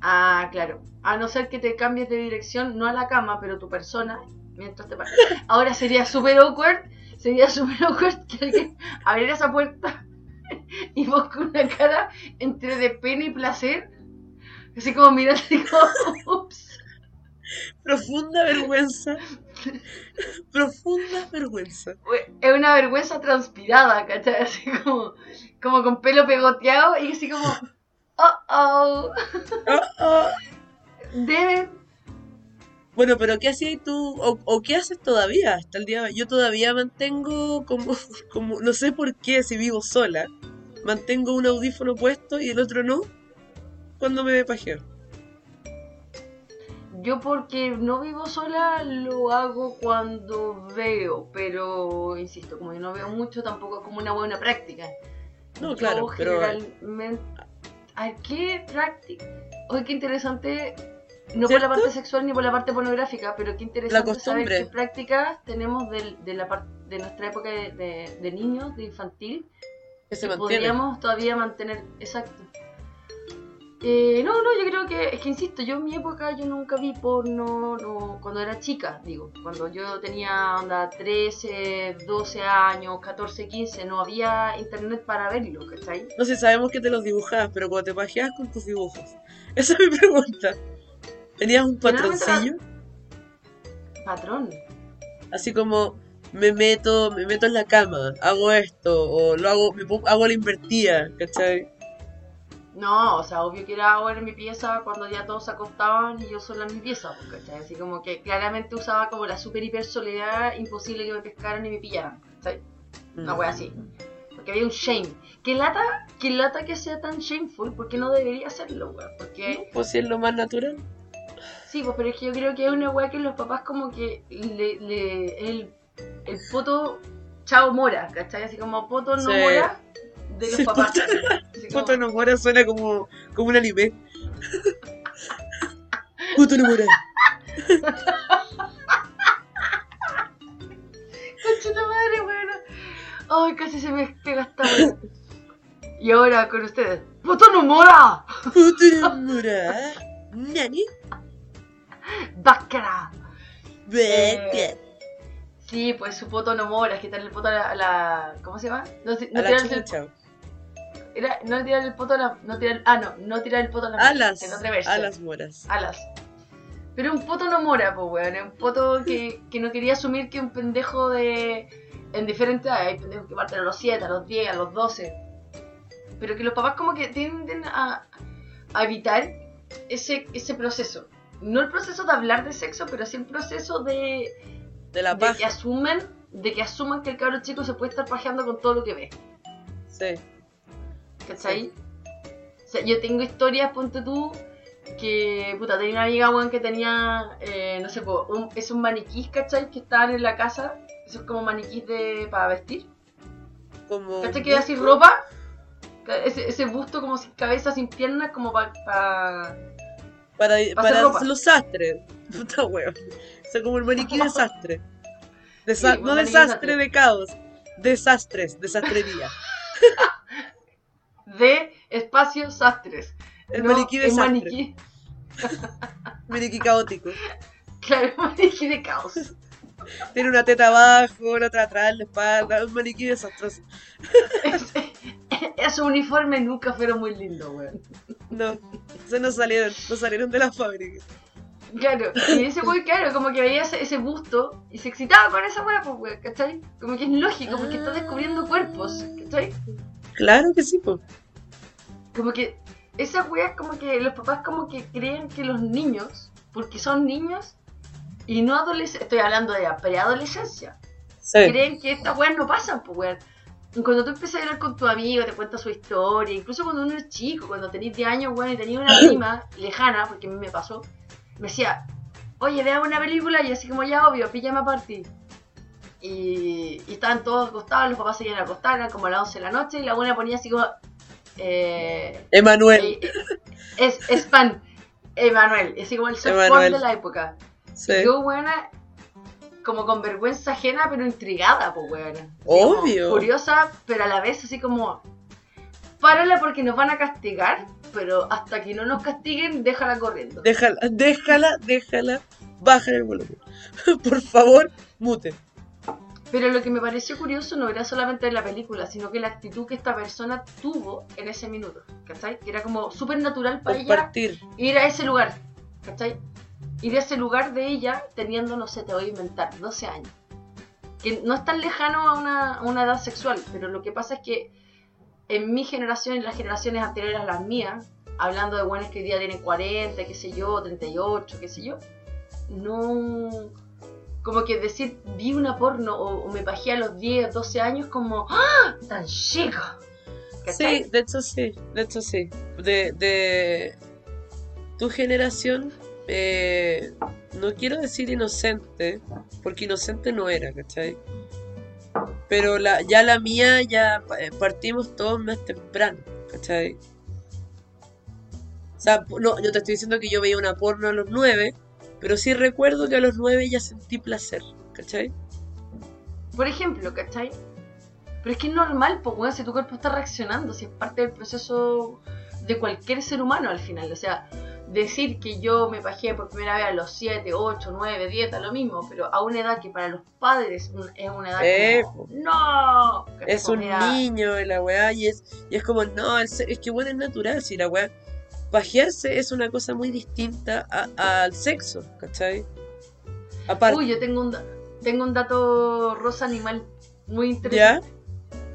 Ah, claro. A no ser que te cambies de dirección, no a la cama, pero tu persona, mientras te. Ahora sería súper awkward, sería súper awkward que alguien abriera esa puerta y vos con una cara entre de pena y placer, así como mirando y como, ups.
Profunda vergüenza. Profunda vergüenza.
Es una vergüenza transpirada, ¿cachai? Así como, como con pelo pegoteado y así como, oh oh,
Oh, oh.
deben.
Bueno, pero ¿qué hacías tú? O, o qué haces todavía hasta el día de hoy? Yo todavía mantengo como, como, no sé por qué, si vivo sola, mantengo un audífono puesto y el otro no, cuando me pajeo.
Yo porque no vivo sola lo hago cuando veo, pero insisto, como yo no veo mucho, tampoco es como una buena práctica.
No,
Yo
claro, pero
generalmente... ¿A qué práctica? Oye, qué interesante, no por la parte sexual ni por la parte pornográfica, pero qué interesante saber qué prácticas tenemos del- de, la par- de nuestra época de, de- de niños, de infantil,
que se
que podríamos todavía mantener. Exacto. Eh, no, no, yo creo que, es que insisto, yo en mi época yo nunca vi porno, no, cuando era chica, digo, cuando yo tenía onda 13, 12 años, 14, 15, no había internet para verlo, ¿cachai?
No sé, sabemos que te los dibujabas, pero cuando te pajeabas con tus dibujos. Esa es mi pregunta. ¿Tenías un patroncillo?
Patrón.
Así como me meto, me meto en la cama, hago esto, o lo hago, me hago la invertida, ¿cachai?
No, o sea, obvio que era ahora en mi pieza cuando ya todos se acostaban y yo sola en mi pieza, pues, ¿cachai? Así como que claramente usaba como la super hiper soledad, imposible que me pescaran y me pillaran, ¿cachai? Una wea así. Porque había un shame. ¿Qué lata, qué lata que sea tan shameful? Porque no debería serlo, weón. Porque,
Pues si es lo más natural.
sí, pues, pero es que yo creo que es una wea que los papás como que le, le el, el poto chao mora, ¿cachai? Así como poto no
Sí.
mora de los
Sí,
papás.
Puto suena como, como un anime. Puto no mora.
Conchita madre, weón. Ay, casi se me pega esta. Y ahora con ustedes, poto no mora.
Puto no mora. Nani.
Baccara.
Bebe.
Sí, pues su poto no mora, es quitarle el poto a la, a la- ¿Cómo se llama? No, no
A la
tirarle el. Era, no tirar el poto a la. No tirar, ah, no, no tirar el poto a la
Alas.
versión.
Alas moras.
Alas. Pero un poto no mora, pues, weón. Es un poto que, que no quería asumir que un pendejo de. En diferentes. Hay pendejos que parten a los 7, a los 10, a los 12. Pero que los papás, como que tienden a, a evitar ese, ese proceso. No el proceso de hablar de sexo, pero sí el proceso de,
De la
de que asumen de que asuman que el cabro chico se puede estar pajeando con todo lo que ve.
Sí.
¿Cachai? O sea, yo tengo historias, ponte tú, que, puta, tenía una amiga, weón, que tenía, eh, no sé, un, esos maniquís, ¿cachai? Que estaban en la casa, esos como maniquís de, para vestir.
Como.
¿Cachai? Que así ropa, ese, ese busto como sin cabeza, sin piernas, como para...
Para,
hacer
para
ropa.
los sastres. Puta weón. O sea, como el maniquí desastre. Desa-
Sí, un
no
maniquí
desastre
desastre.
de caos. Desastres, desastrería.
de espacios sastres.
El
No,
maniquí
el
desastre.
maniquí,
Maniquí caótico.
claro, el maniquí de caos.
Tiene una teta abajo, la otra atrás, la espalda. Un maniquí desastroso.
Ese, esos uniformes nunca fueron muy lindos, weón.
No, se nos salieron, no salieron de la fábrica.
Claro, y ese weón, claro, como que veía ese, ese busto y se excitaba con esa weá, pues, weón, ¿cachai? Como que es lógico, porque está descubriendo cuerpos, ¿cachai?
Claro que sí, pues.
Como que esa weá, como que los papás, como que creen que los niños, porque son niños y no adolescentes, estoy hablando de la preadolescencia,
Sí.
creen que estas weas no pasan, pues weón. Cuando tú empiezas a hablar con tu amigo, te cuenta su historia, incluso cuando uno es chico, cuando tenés 10 años, weón, y tenía una prima lejana, porque a mí me pasó, me decía, oye, veamos una película, y así como ya obvio, pijama party. Y, y estaban todos acostados, los papás se iban a acostar, eran como a las 11 de la noche, y la buena ponía así como, eh,
Emanuel.
eh, es, es fan, Emanuel, el soft porn
Emanuel.
de la época.
Sí.
Y yo, buena, como con vergüenza ajena, pero intrigada, pues. Así
Obvio.
Curiosa, pero a la vez así como, párala porque nos van a castigar, pero hasta que no nos castiguen, déjala corriendo.
Déjala, déjala, déjala. Baja el volumen. Por favor, mute.
Pero lo que me pareció curioso no era solamente la película, sino que la actitud que esta persona tuvo en ese minuto, ¿cachai? Que era como súper natural para ella
Compartir.
ir a ese lugar, ¿cachai? Ir a ese lugar de ella teniendo, no sé, te voy a inventar, 12 años. Que no es tan lejano a una, a una edad sexual, pero lo que pasa es que en mi generación y las generaciones anteriores a las mías, hablando de buenos que hoy día tienen 40, qué sé yo, 38, qué sé yo, no... Como que decir, vi una porno o, o me pajé a los 10, 12 años como, ¡ah! ¡Tan chico! ¿Cachai?
Sí, de hecho sí, de hecho sí. De, de tu generación, eh, no quiero decir inocente, porque inocente no era, ¿cachai? Pero la, ya la mía, ya eh, partimos todos más temprano, ¿cachai? O sea, no, yo te estoy diciendo que yo veía una porno a los nueve, pero sí recuerdo que a los nueve ya sentí placer, ¿cachai?
Por ejemplo, ¿cachai? Pero es que es normal, pues, weón, si tu cuerpo está reaccionando, si es parte del proceso de cualquier ser humano al final. O sea, decir que yo me pajé por primera vez a los 7, 8, 9, 10, da lo mismo, pero a una edad que para los padres es una edad
Eh,
como, ¡No!
Es un niño la weá y es, y es como, no, el se- es que bueno, es natural, si la weá. Pajearse es una cosa muy distinta a- al sexo, ¿cachai? Aparte,
Uy, yo tengo un, tengo un dato rosa animal muy
¿ya?
interesante.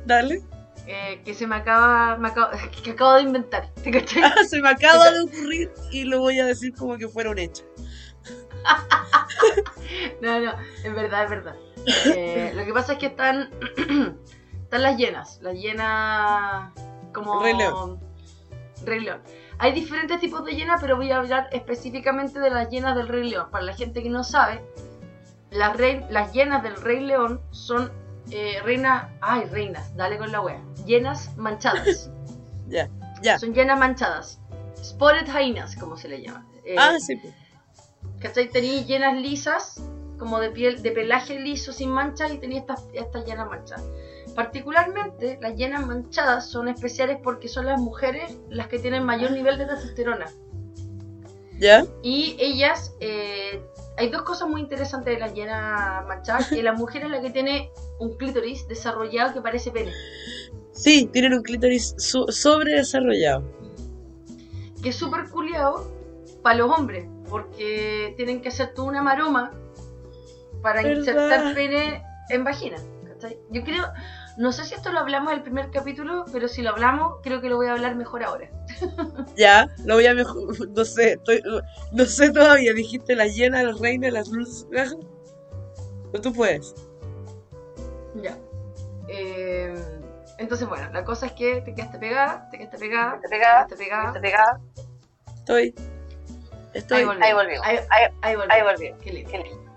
Dale.
eh, que se me acaba, me que acabo de inventar. ¿Te cachai?
Ah, se me acaba de ocurrir y lo voy a decir como que fuera un hecho.
No, no, es verdad, es verdad. Eh, lo que pasa es que están, están las llenas, las llenas como...
Rey León.
Rey León. Hay diferentes tipos de llenas, pero voy a hablar específicamente de las llenas del Rey León. Para la gente que no sabe, las, rei- las llenas del Rey León son eh, reinas... Ay, reinas, dale con la wea. Llenas manchadas.
Ya, ya.
Son llenas manchadas. Spotted hyenas, como se le llama. Eh,
Ah, sí, pues.
¿Cachai? Tenía llenas lisas, como de piel, de pelaje liso sin manchas, y tenía estas, estas llenas manchadas. Particularmente, las llenas manchadas son especiales porque son las mujeres las que tienen mayor nivel de testosterona.
¿Ya?
Y ellas, eh, hay dos cosas muy interesantes de las llenas manchadas, que la mujer es la que tiene un clítoris desarrollado que parece pene.
Sí, tienen un clítoris su- sobredesarrollado.
que es súper culiado para los hombres, porque tienen que hacer toda una maroma para
¿Verdad?
insertar pene en vagina. ¿cachai? Yo creo, no sé si esto lo hablamos en el primer capítulo, pero si lo hablamos, creo que lo voy a hablar mejor ahora.
Ya, lo voy a mejor. No sé, estoy, no sé todavía. Dijiste las llenas, las reinas, las dulces. Pero tú puedes.
Ya. Eh, entonces, bueno, la cosa es que te quedaste pegada, te quedaste pegada, te
pegada,
quedaste pegada.
Te pegaba.
Estoy. Estoy.
Ahí volví.
Ahí
volví.
ahí volvió.
Qué lindo.
Qué lindo.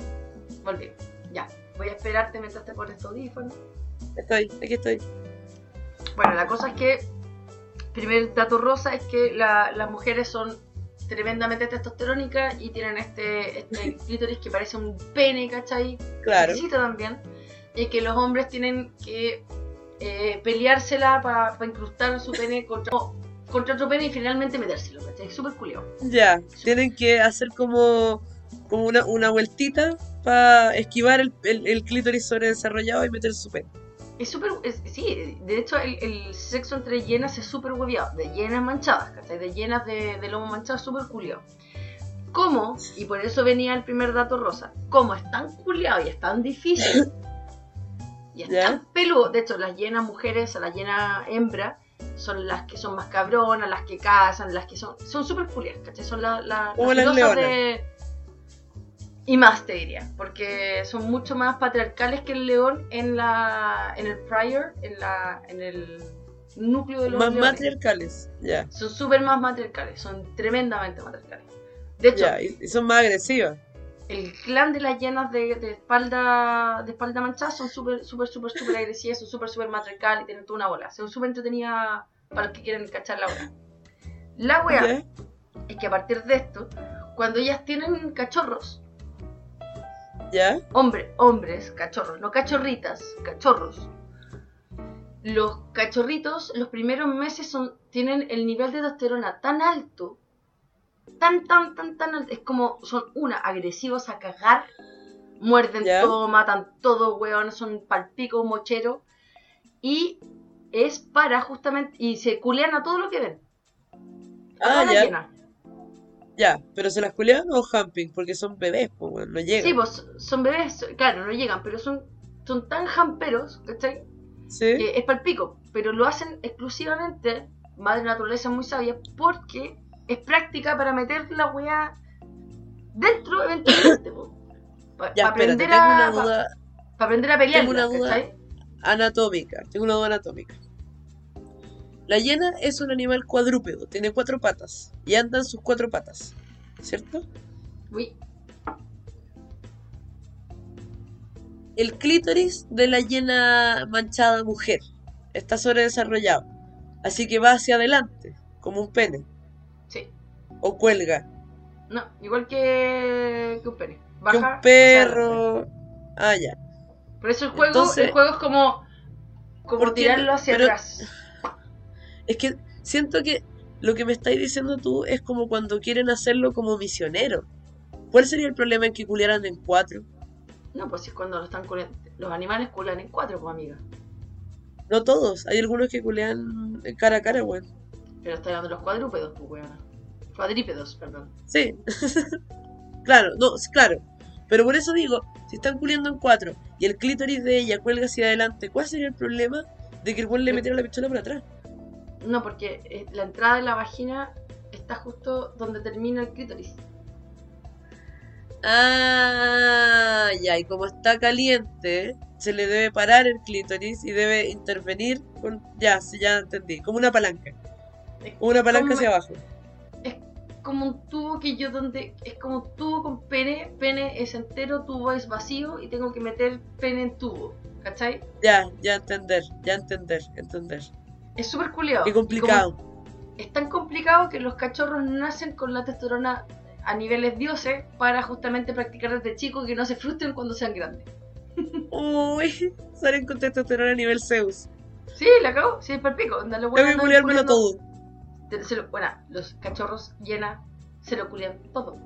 Volví. Ya. Voy a esperarte mientras te pones tu audífono.
Estoy. Aquí estoy.
Bueno, la cosa es que, primer dato rosa es que la- las mujeres son tremendamente testosterónicas y tienen este, este clítoris que parece un pene, ¿cachai?
Claro.
También. Y que los hombres tienen que eh, peleársela para incrustar su pene contra, contra otro pene y finalmente metérselo, ¿cachai? Súper culiao.
Ya. Tienen que hacer como, como una, una vueltita para esquivar el, el, el clítoris sobredesarrollado y meter su pene.
Es súper. Sí, de hecho, el, el sexo entre hienas es súper hueviado. De hienas manchadas, ¿cachai? De hienas de, de lomo manchado, súper culiado. ¿Cómo? Y por eso venía el primer dato rosa. ¿Cómo es tan culiado y es tan difícil? Y es
¿Ya?
tan peludo. De hecho, las hienas mujeres, las hienas hembras, son las que son más cabronas, las que cazan, las que son. Son súper culiadas, ¿cachai? Son la- la-
las
filosas
leonas.
de. Y más te diría, porque son mucho más patriarcales que el león en la en el prior, en la en el núcleo de los
Más
leones.
matriarcales. Ya.
Son súper más matriarcales, son tremendamente matriarcales. De hecho,
Ya. Y, son más agresivas.
el clan de las llenas de, de espalda de espalda manchada son súper, súper, súper, súper agresivas, son súper, súper matriarcales y tienen toda una bola. Son súper entretenidas para los que quieren cachar la bola. La wea
¿Ya?
es que a partir de esto, cuando ellas tienen cachorros,
¿Ya?
Hombre, hombres, cachorros, no cachorritas, cachorros. Los cachorritos, los primeros meses son, tienen el nivel de testosterona tan alto, tan, tan, tan, tan alto, es como, son una, agresivos a cagar, muerden
Ya.
todo, matan todo, weón, son palpico, mochero, y es para justamente, y se culean a todo lo que ven.
Ah, ya. Ya. Pero se las culean o jumping, porque son bebés, pues, bueno, no llegan.
Sí, pues son bebés, claro, no llegan, pero son, son tan jamperos, ¿cachai?
Sí.
que es palpico, pero lo hacen exclusivamente, madre naturaleza muy sabia, porque es práctica para meter la weá dentro eventualmente, para
Ya, espérate,
aprender, pa- pa aprender a pelear.
tengo una duda. anatómica. Tengo una duda anatómica. La hiena es un animal cuadrúpedo, tiene cuatro patas y anda en sus cuatro patas, ¿cierto?
Uy,
El clítoris de la hiena manchada mujer está sobredesarrollado, así que va hacia adelante, como un pene,
sí.
o cuelga,
No, igual que, que un pene.
que
Baja,
un perro. Ah, ya.
Por eso el juego,
Entonces-
el juego es como, como
¿Por qué
tirarlo hacia
Pero-
atrás.
Es que siento que lo que me estáis diciendo tú es como cuando quieren hacerlo como misionero. ¿Cuál sería el problema en que culiaran en cuatro?
No, pues si es cuando lo están. Los animales culan en cuatro, pues amiga.
No todos, hay algunos que culean cara a cara, weón.
Pero estoy hablando de los cuadrúpedos, pues weona. Cuadrípedos, perdón.
Sí. claro, no, claro. Pero por eso digo, si están culiando en cuatro y el clítoris de ella cuelga hacia adelante, ¿cuál sería el problema de que el weón le metiera la pistola por atrás?
No, porque eh, la entrada de la vagina está justo donde termina el clítoris.
Ah, ya, y como está caliente, se le debe parar el clítoris y debe intervenir con. Ya, sí, ya entendí. Como una palanca.
Es
una palanca hacia abajo.
como un tubo que yo donde es como un tubo con pene, pene es entero, tubo es vacío y tengo que meter pene en tubo, ¿cachai?
Ya, ya entender, ya entender, entender.
Es súper culiado.
Qué complicado.
Es tan complicado que los cachorros nacen con la testosterona a niveles dioses para justamente practicar desde chicos que no se frustren cuando sean grandes.
Uy, salen con testosterona a nivel Zeus.
Sí, la cago, sí, es para el pico. Onda, los
Tengo que culiármelo todo.
Se lo- bueno, los cachorros llena, se lo culian todo.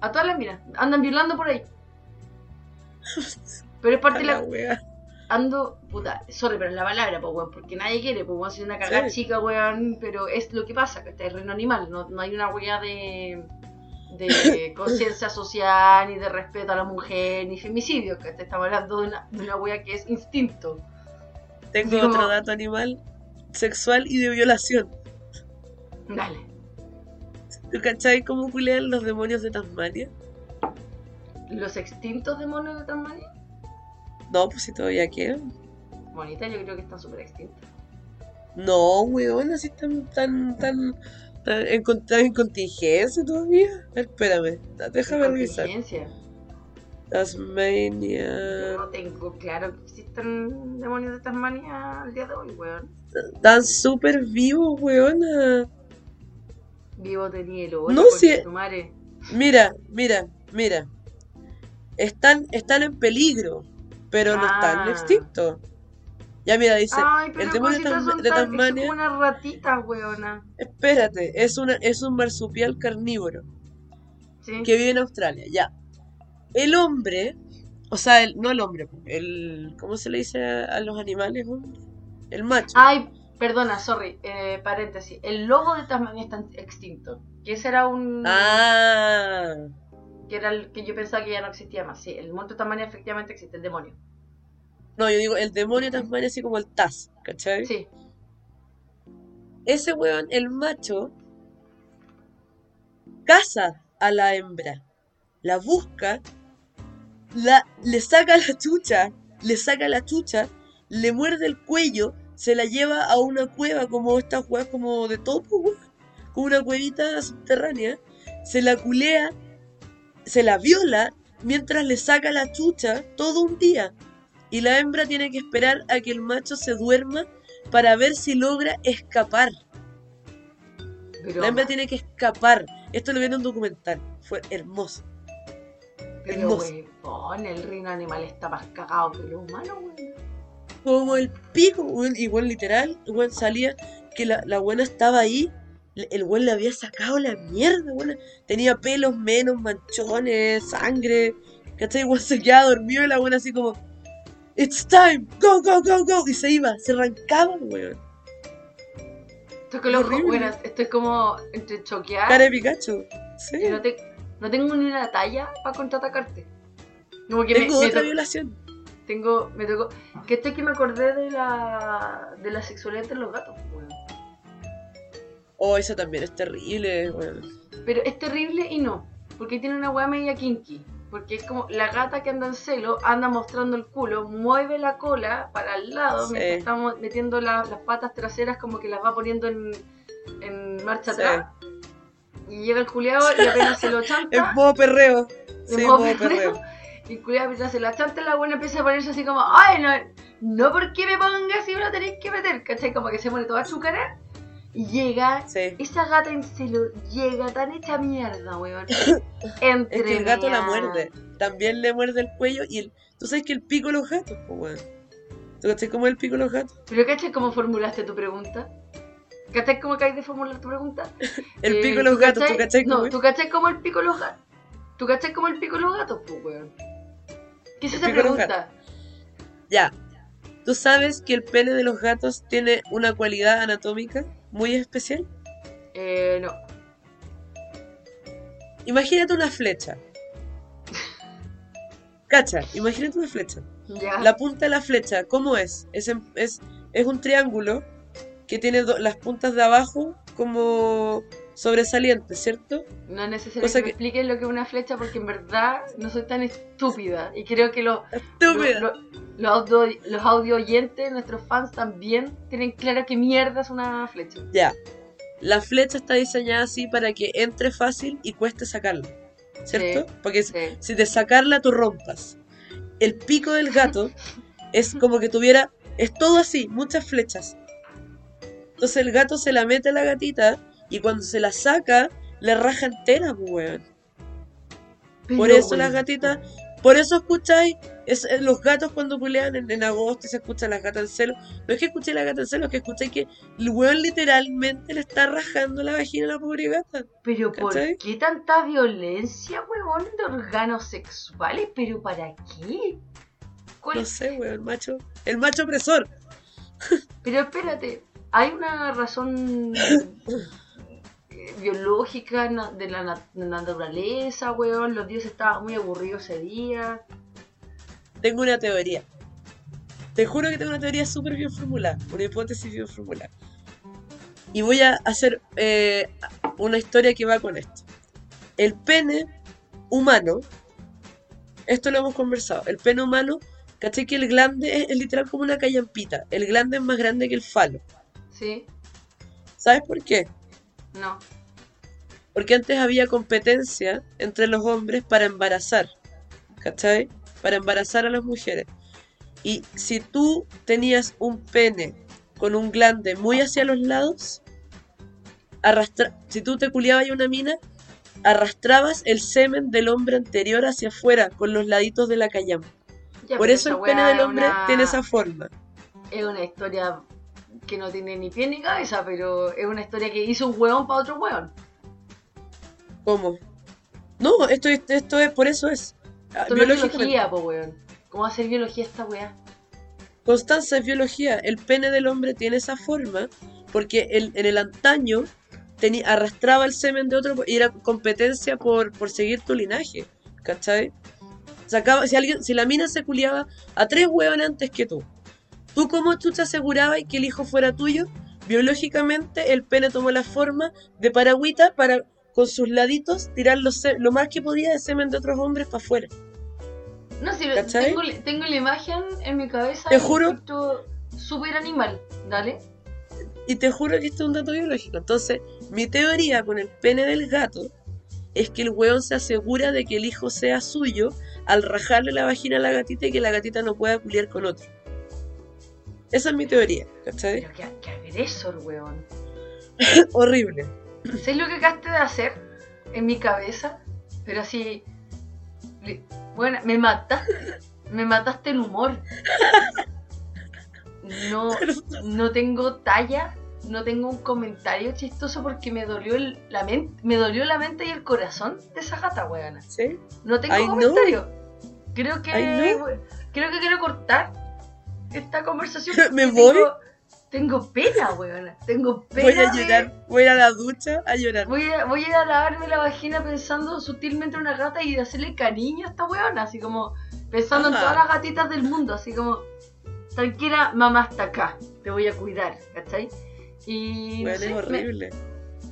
A todas las minas. Andan violando por ahí. Pero es parte de
la
la.
wea.
Ando. Puta, sorry, pero es la palabra, pues, weón. Porque nadie quiere, pues, weón. Si una cagada
Sí.
chica, weón. Pero es lo que pasa, que está el reino animal. No, no hay una weá de. de conciencia social, ni de respeto a la mujer, ni femicidio. Que te estamos hablando de una, de una weá que es instinto.
Tengo otro dato animal sexual y de violación.
Dale.
¿Tú cachai cómo culean los demonios de Tasmania?
Los extintos demonios de Tasmania.
No, pues si todavía quedan.
Bonita, yo creo que están súper extintos.
No, weón, así están tan, tan, tan en, en contingencia todavía. Espérame, déjame revisar. Tasmania.
No tengo claro que existen demonios de Tasmania al día de hoy, weón.
Están súper vivos, weona.
Vivo tenía el
No.
Tu madre.
Mira, mira, mira. Están, están en peligro, pero no están
Ah.
extintos. Ya mira, dice,
Ay, pero
el demonio de, de Tasmania,
como unas ratitas, weona.
espérate, es una, es un marsupial carnívoro
Sí.
que vive en Australia, ya. El hombre O sea, el, no el hombre, el. ¿Cómo se le dice a, a los animales? El macho.
Ay, perdona, sorry, eh, paréntesis. El lobo de Tasmania está extinto. Que ese era un.
Ah.
Que era el que yo pensaba que ya no existía más. Sí, el monstruo Tasmania efectivamente existe, el demonio.
No, yo digo, el demonio de Tasmania así como el Taz, ¿cachai?
Sí.
Ese weón, el macho, caza a la hembra, la busca, la, le saca la chucha, le saca la chucha, le muerde el cuello, se la lleva a una cueva como estas weas como de topo, weón, como una cuevita subterránea, se la culea, se la viola, mientras le saca la chucha todo un día. Y la hembra tiene que esperar a que el macho se duerma para ver si logra escapar. La hembra tiene que escapar. Esto lo vi en un documental. Fue hermoso.
pero weón, el reino animal está más cagado que lo humano, weón.
Como el pico, weón. Igual literal, weón, salía que la, la buena estaba ahí. El weón le había sacado la mierda, weón. Tenía pelos menos, manchones, sangre. ¿Cachai? Weón se quedaba dormido y la buena así como. It's time, go, go, go, go. Y se iba, se arrancaba, weón.
Estoy con los weón, estoy como entre choquear
Cara de Pikachu. Sí.
y no, te, no tengo ni una talla para contraatacarte. Como que
Tengo
me,
otra violación.
tengo, me tocó, que estoy que me acordé de la, de la sexualidad entre los gatos, weón.
Oh, eso también es terrible, weón.
Pero es terrible y no, porque tiene una weá media kinky. Porque es como la gata que anda en celo, anda mostrando el culo, mueve la cola para el lado,
Sí.
mientras estamos metiendo la- las patas traseras como que las va poniendo en, en marcha
Sí.
atrás. Y llega el culeado y apenas se lo
En
chanta.
modo perreo. Sí,
en
modo
modo
perreo.
perreo, Y el culeado apenas se la chanta, la buena empieza a ponerse así como, ay, no, no porque me ponga si me lo tenéis que meter, ¿cachai? Como que se pone toda su cara. Y llega
Sí.
esa gata en celo llega tan hecha mierda, weón. Entre
Es que el gato la muerde. También le muerde el cuello y el. Tú sabes que el pico de los gatos, pues weón. ¿Tú cachai cómo es el pico de los gatos?
Pero ¿cachai cómo formulaste tu pregunta? ¿Cachai cómo caes de formular tu pregunta?
El
Eh,
pico de los
¿tú
gatos, ¿tú cachai cómo
No,
es?
¿tú cachai cómo el pico de los gatos? ¿Tú cachai cómo el pico de los gatos, pues, weón? ¿Qué es
El
esa
los
pregunta?
Ya. ¿Tú sabes que el pene de los gatos tiene una cualidad anatómica muy especial?
Eh, no.
Imagínate una flecha. Cacha, imagínate una flecha.
Ya.
La punta de la flecha, ¿cómo es? Es, en- es, es un triángulo que tiene do- las puntas de abajo como sobresalientes, ¿cierto?
No
cosa
que, expliques lo que es una flecha porque en verdad no soy tan estúpida. Y creo que lo-
Estúpida.
lo- lo- los, audio, los audio oyentes, nuestros fans también, tienen claro que mierda es una flecha.
Ya. La flecha está diseñada así para que entre fácil y cueste sacarla. ¿Cierto? Porque si-
Sí.
si de sacarla tú rompas. El pico del gato es como que tuviera. Es todo así, muchas flechas. Entonces el gato se la mete a la gatita y cuando se la saca, le raja entera, pues, weón. Por eso las
weón,
gatitas. Por eso escucháis es, es los gatos cuando culean en, en agosto y se escuchan las gatas en celo. No es que escuchéis las gatas en celo, es que escucháis que el weón literalmente le está rajando la vagina a la pobre gata.
Pero ¿por qué tanta violencia, huevón, de órganos sexuales? ¿Pero para qué? ¿Cuál-
No sé, weón, macho. El macho opresor.
Pero espérate, hay una razón eh, biológica de la nat- naturaleza, weón. Los dioses estaban muy aburridos ese día.
Tengo una teoría. Te juro que tengo una teoría súper bien formulada. Una hipótesis bien formulada. Y voy a hacer eh, una historia que va con esto. El pene humano, esto lo hemos conversado, el pene humano, ¿cachai que el glande es, es literal como una callampita? El glande es más grande que el falo.
¿Sí?
¿Sabes por qué?
No.
Porque antes había competencia entre los hombres para embarazar. ¿Cachai? Para embarazar a las mujeres. Y si tú tenías un pene con un glande muy hacia los lados, arrastra si tú te culiabas una mina, arrastrabas el semen del hombre anterior hacia afuera con los laditos de la callampa.
Ya,
Por eso el pene del hombre
una-
tiene esa forma.
Es una historia que no tiene ni pie ni cabeza, pero es una historia que hizo un hueón para otro hueón.
¿Cómo? No, esto, es- esto es, por eso es. Ah,
Esto no es
biológicamente.
biología, po, weón. ¿Cómo va a ser biología esta weá?
Constanza es biología. El pene del hombre tiene esa forma porque el- en el antaño teni- arrastraba el semen de otro y era competencia por, por seguir tu linaje. ¿Cachai? Sacaba, si, alguien, si la mina se culiaba a tres hueones antes que tú, ¿tú cómo tú te asegurabas que el hijo fuera tuyo? Biológicamente el pene tomó la forma de paragüita para con sus laditos tirar los lo más que podía de semen de otros hombres para afuera.
No, si
¿Cachai?
tengo, tengo la imagen en mi cabeza.
Te juro.
Súper animal, dale.
Y te juro que esto es un dato biológico. Entonces, mi teoría con el pene del gato es que el weón se asegura de que el hijo sea suyo al rajarle la vagina a la gatita y que la gatita no pueda culiar con otro. Esa es mi teoría, ¿cachai?
Pero qué, qué agresor, weón.
Horrible.
¿Sabes lo que acabaste de hacer en mi cabeza? Pero así. Bueno, me mataste. Me mataste el humor. No, no tengo talla, no tengo un comentario chistoso porque me dolió el- la mente, me dolió la mente y el corazón de esa gata, weona.
¿Sí?
No tengo
I know.
comentario. Creo que creo que quiero cortar esta conversación.
¿Me voy?
Tengo, tengo pena, weona. Tengo pena.
Voy a
de-
llorar. Voy a ir a la ducha a llorar.
Voy a, voy a ir a lavarme la vagina pensando sutilmente en una gata y hacerle cariño a esta weona, así como pensando en todas las gatitas del mundo, así como, tranquila, mamá está acá, te voy a cuidar, ¿cachai? Y no
Weón,
sé,
es
me,
horrible.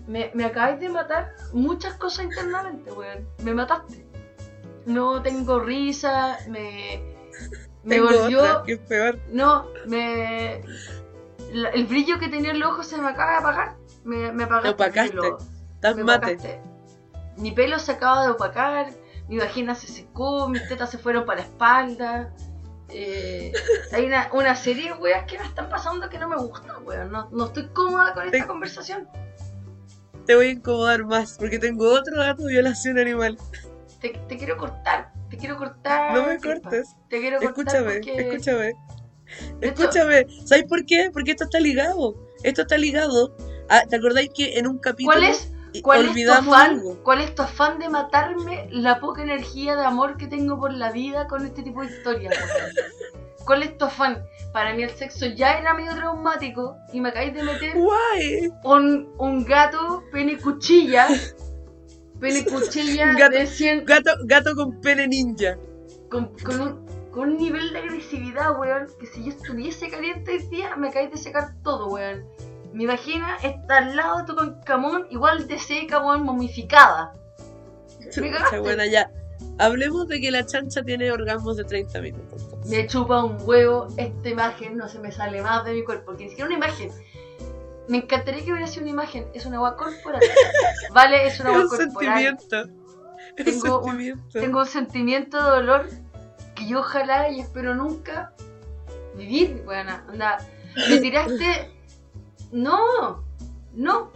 me, me acabáis de matar muchas cosas internamente, weón, me mataste. No tengo risa, me, me volvió...
otra, que es peor.
No, me. la- el brillo que tenía en los ojos se me acaba de apagar. Me, me apagaste.
Te opacaste.
Lo- me
mate.
opacaste. Mi pelo se acaba de opacar, mi vagina se secó, mis tetas se fueron para la espalda. eh, hay una, una serie de weas que me están pasando que no me gustan, weón. No, no estoy cómoda con esta
Te-
conversación.
Te voy a incomodar más porque tengo otro dato de violación animal.
Te, te quiero cortar, te quiero cortar.
No me cortes.
Te quiero cortar
Escúchame,
porque...
escúchame. Escúchame. ¿Sabes por qué? Porque esto está ligado. Esto está ligado. a- ¿Te acordáis que en un capítulo
¿Cuál es, cuál es tu
olvidamos
afán?
algo?
¿Cuál es tu afán de matarme la poca energía de amor que tengo por la vida con este tipo de historias? ¿Cuál es tu afán? Para mí el sexo ya era medio traumático y me acabáis de meter un, un gato pene cuchilla. Pene cuchilla
Gato-
de 100
Gato, gato con pene ninja.
con, con un, con un nivel de agresividad, weón, que si yo estuviese caliente hoy día me acabáis de secar todo, weón. Mi vagina está al lado de tu concamón, igual de seca, weón, momificada. Me
Chucha,
cagaste.
buena, ya. Hablemos de que la chancha tiene orgasmos de 30 minutos.
me chupa un huevo, esta imagen no se me sale más de mi cuerpo, que ni siquiera una imagen. Me encantaría que hubiera sido una imagen, es una agua corporal. Vale, es una
Es
agua
un
corporal.
sentimiento. Un
Tengo un-
sentimiento.
Tengo un sentimiento de dolor que yo ojalá y espero nunca vivir, buena. Anda, me tiraste. No, no,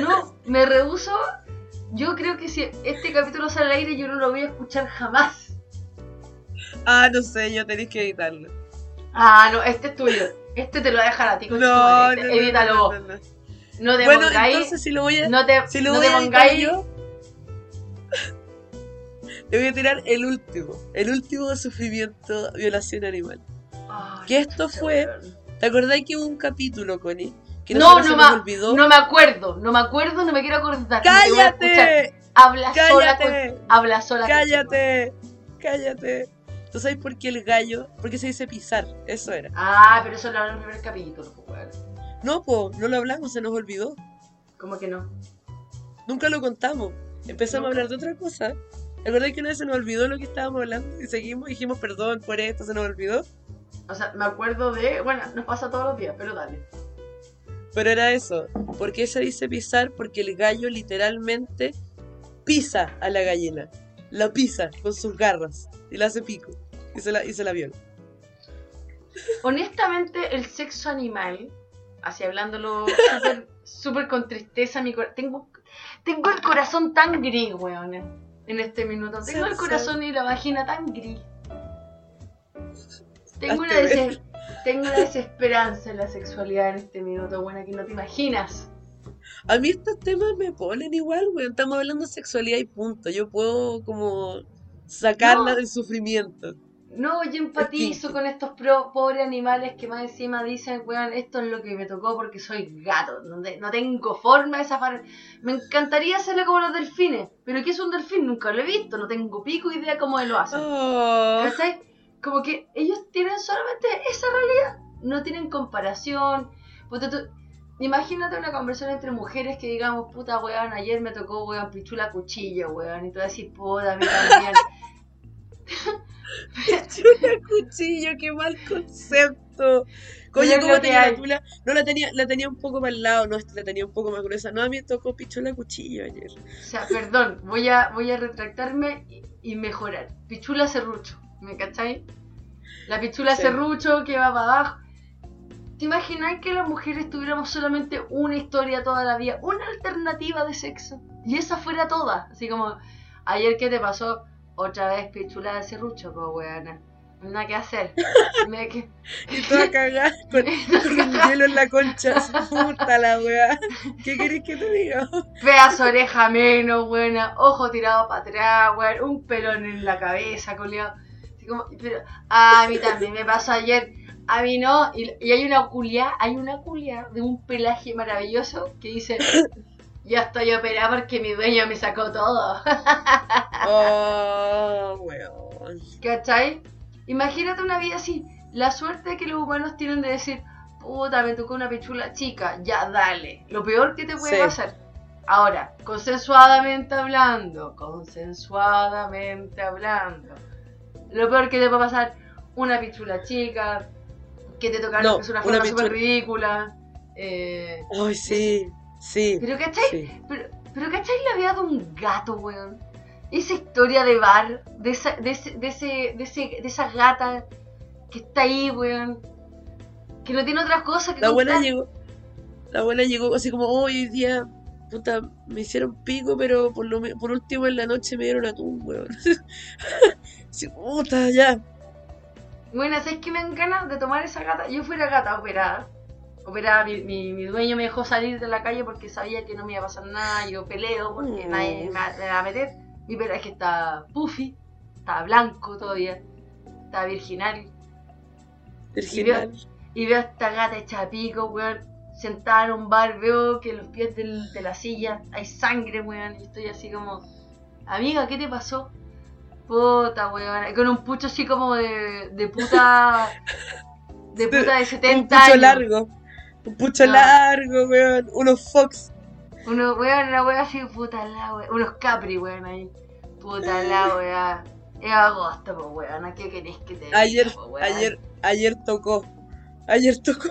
no, me rehuso. Yo creo que si este capítulo sale al aire, yo no lo voy a escuchar jamás.
Ah, no sé, yo tenéis que editarlo.
Ah, no, este es tuyo. Este te lo voy a dejar a ti,
No, no, no,
Edítalo
no, no,
te
Bueno,
pongáis.
entonces si lo voy a,
no te,
si lo voy
te
a
pongáis.
yo, le voy a tirar el último. El último sufrimiento, violación animal. Que esto fue-. ¿Te acordáis que hubo un capítulo, Connie? Que
No, no me,
olvidó.
no me acuerdo, no me acuerdo, no me quiero acordar. no.
¡Cállate!
Habla sola, con-
¡Cállate!
habla sola. contigo.
¡Cállate! ¡Cállate! ¿Tú sabes por qué el gallo? Porque se dice pisar. Eso era.
Ah, pero eso lo hablamos en el primer capítulo, pues.
No, po, no lo hablamos, se nos olvidó.
¿Cómo que no?
Nunca lo contamos. Empezamos a hablar de otra cosa. ¿Te acordás que una vez se nos olvidó lo que estábamos hablando? Y seguimos, dijimos perdón por esto, se nos olvidó.
O sea, me acuerdo de. Bueno, nos pasa todos los días, pero dale.
Pero era eso. ¿Por qué se dice pisar? Porque el gallo literalmente pisa a la gallina. La pisa con sus garras. Y la hace pico. Y se la, y se la viola.
Honestamente, el sexo animal, así hablándolo súper con tristeza, mi tengo, tengo el corazón tan gris, weón, en este minuto. Tengo el corazón y la vagina tan gris. Tengo una, tengo una desesperanza en la sexualidad en este minuto, buena, que no te imaginas.
A mí estos temas me ponen igual, weón. Estamos hablando de sexualidad y punto. Yo puedo como sacarla
No.
del sufrimiento.
No, yo empatizo con estos pro- pobres animales que más encima dicen, weón, esto es lo que me tocó porque soy gato, no, te- no tengo forma de zafar. Me encantaría hacerlo como los delfines, pero ¿qué es un delfín? Nunca lo he visto, no tengo pico idea cómo lo hacen.
Oh.
¿Cachai? Como que ellos tienen solamente esa realidad, no tienen comparación. Puta, tú- imagínate una conversación entre mujeres que digamos, puta weón, ayer me tocó weón pichula cuchillo, weón, y tú decís, puta, a mí también.
Chula cuchillo, qué mal concepto.
Pero
Oye,
es
¿cómo
lo que
tenía la tula? No la tenía, la tenía un poco para el lado, no, la tenía un poco más gruesa. No, a mí me tocó pichola cuchillo ayer.
O sea, perdón, voy a, voy a retractarme y, y mejorar. Pichula serrucho, ¿me cachai? La pichula
Sí.
serrucho que va para abajo. ¿Te imaginas que las mujeres tuviéramos solamente una historia toda la vida? Una alternativa de sexo. Y esa fuera toda. Así como, ayer qué te pasó, otra vez pichula de serrucho, pues weona. Nada que hacer. Me que...
Y toda cagada con, con un hielo en la concha. Puta la weá. ¿Qué querés que te diga?
Feas oreja menos, buena, ojo tirado para atrás, weón, un pelón en la cabeza, coleado. Así como, pero, a mí también me pasó ayer, a mí no, y, y hay una culia, hay una culia de un pelaje maravilloso que dice, ya estoy operada porque mi dueño me sacó todo,
Oh, weón.
¿cachai? Imagínate una vida así, la suerte que los humanos tienen de decir, puta, me tocó una pichula chica, ya dale, lo peor que te puede
Sí.
pasar. Ahora, consensuadamente hablando, consensuadamente hablando, lo peor que te puede pasar, una pichula chica, que te tocaron
No,
es una forma súper ridícula. eh,
Ay, sí, sí.
pero ¿cachai?
sí.
Pero, pero ¿cachai la vida de un gato, weón? Esa historia de bar, de esa, de ese, de ese, de ese, de esa gata que está ahí, weón. Que no tiene otra cosa que
La abuela llegó. La abuela llegó así como, "Oh, hoy día, puta, me hicieron pico, pero por, lo, por último en la noche me dieron atún, weón. Sí, puta, ya.
Bueno, ¿sabes que me dan ganas de tomar esa gata? Yo fuera gata operada. Operada, mi, mi, mi dueño me dejó salir de la calle porque sabía que no me iba a pasar nada. Yo peleo porque
Mm.
nadie me va, me va a meter. Mi pelaje está puffy, está blanco todavía, está virginal.
Virginal.
Y veo a esta gata hecha pico, weón, sentada en un bar. Veo que en los pies del- de la silla hay sangre, weón. Y estoy así como, amiga, ¿qué te pasó? Puta, weón. Con un pucho así como de, de puta. De puta de
Un
70
pucho
años.
largo. Un pucho
No.
largo, weón. Unos fox.
Uno, weón, una weá así, puta la weón. Unos capri, weón, ahí. Puta la weá. Es agosto, pues, weón. ¿A qué querés que te diga,
Ayer,
po, weón?
ayer, ayer tocó. Ayer tocó.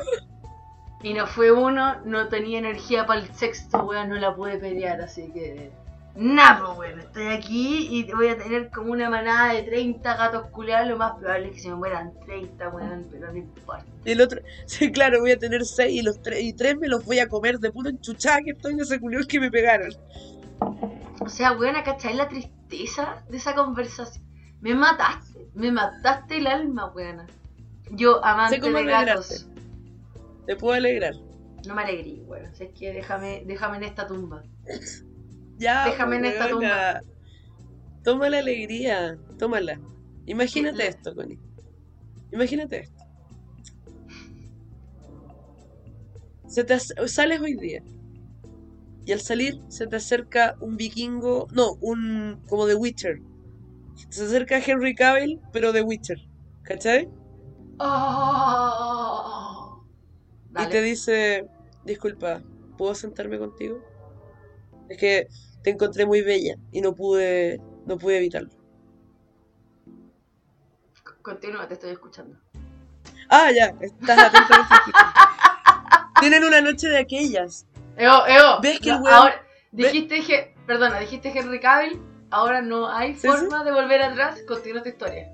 Y no fue uno, no tenía energía para el sexto, weón, no la pude pelear, así que. Nah, pues weón, estoy aquí y voy a tener como una manada de 30 gatos culiados, lo más probable es que se me mueran 30, weón, pero no importa.
Y el otro, sí, claro, voy a tener seis y los tres, y tres me los voy a comer de puta enchuchada que estoy de ese culiao que me pegaron.
O sea, weón, ¿cachai la tristeza de esa conversación? Me mataste, me mataste el alma, weón. Yo, amante
Sé cómo
de gatos.
Te puedo alegrar.
No me alegrí, weón. O sea, es que déjame, déjame en esta tumba.
Ya,
Déjame en
pues,
esta
weona. Toma la alegría, tómala. Imagínate
la-
esto, Connie. Imagínate esto. Se te sales hoy día. Y al salir se te acerca un vikingo, no, un como de Witcher. Se acerca Henry Cavill, pero de Witcher. ¿Cachai?
Oh.
Y te dice, disculpa, ¿puedo sentarme contigo? Es que te encontré muy bella y no pude, no pude evitarlo.
Continúa, te estoy escuchando.
Ah, ya, estás atento a. Tienen una noche de aquellas.
Eo, Eo.
¿Ves que
no,
el weón-
ahora, dijiste perdona, dijiste Henry Cavill, ahora no hay
Sí,
forma de volver atrás, continúa tu historia.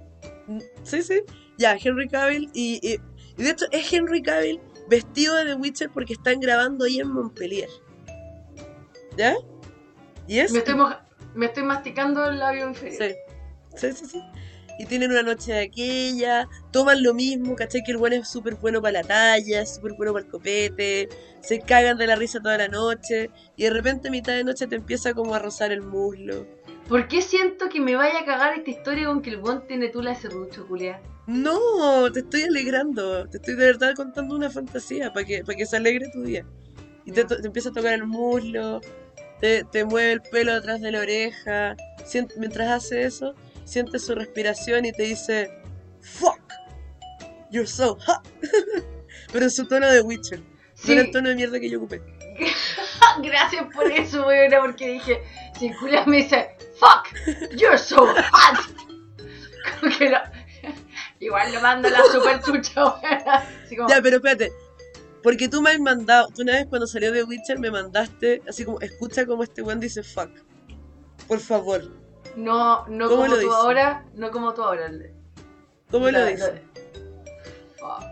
Mm, Sí, sí. Ya, Henry Cavill y, y, y de hecho es Henry Cavill vestido de The Witcher porque están grabando ahí en Montpellier. ¿Ya? ¿Y es?
Me estoy, me estoy masticando el labio inferior.
Sí. Sí, sí, sí. y tienen una noche de aquella, toman lo mismo, ¿cachai? Que el buen es súper bueno para la talla, es súper bueno para el copete, se cagan de la risa toda la noche y de repente a mitad de noche te empieza como a rozar el muslo.
¿Por qué siento que me vaya a cagar esta historia con que el buen tiene tula de serrucho, culia?
No, te estoy alegrando, te estoy de verdad contando una fantasía para que, para que se alegre tu día. Y te,
Ya.
to- te empieza a tocar el muslo, te, te mueve el pelo atrás de la oreja. Mientras hace eso, sientes su respiración y te dice, Fuck, you're so hot. Pero en su tono de Witcher, no
Sí,
en el tono de mierda que yo ocupé.
gracias por eso, weón, porque dije, si culia me dice, fuck, you're so hot. Como que no. Igual le mando la super chucha, como,
Ya, pero espérate. Porque tú me has mandado, tú una vez cuando salió de Witcher me mandaste así como, escucha como este weón dice fuck. Por favor.
no, no
¿Cómo
como tú
dice?
ahora, no como tú ahora.
¿Cómo lo
La-
dice?
la- Fuck.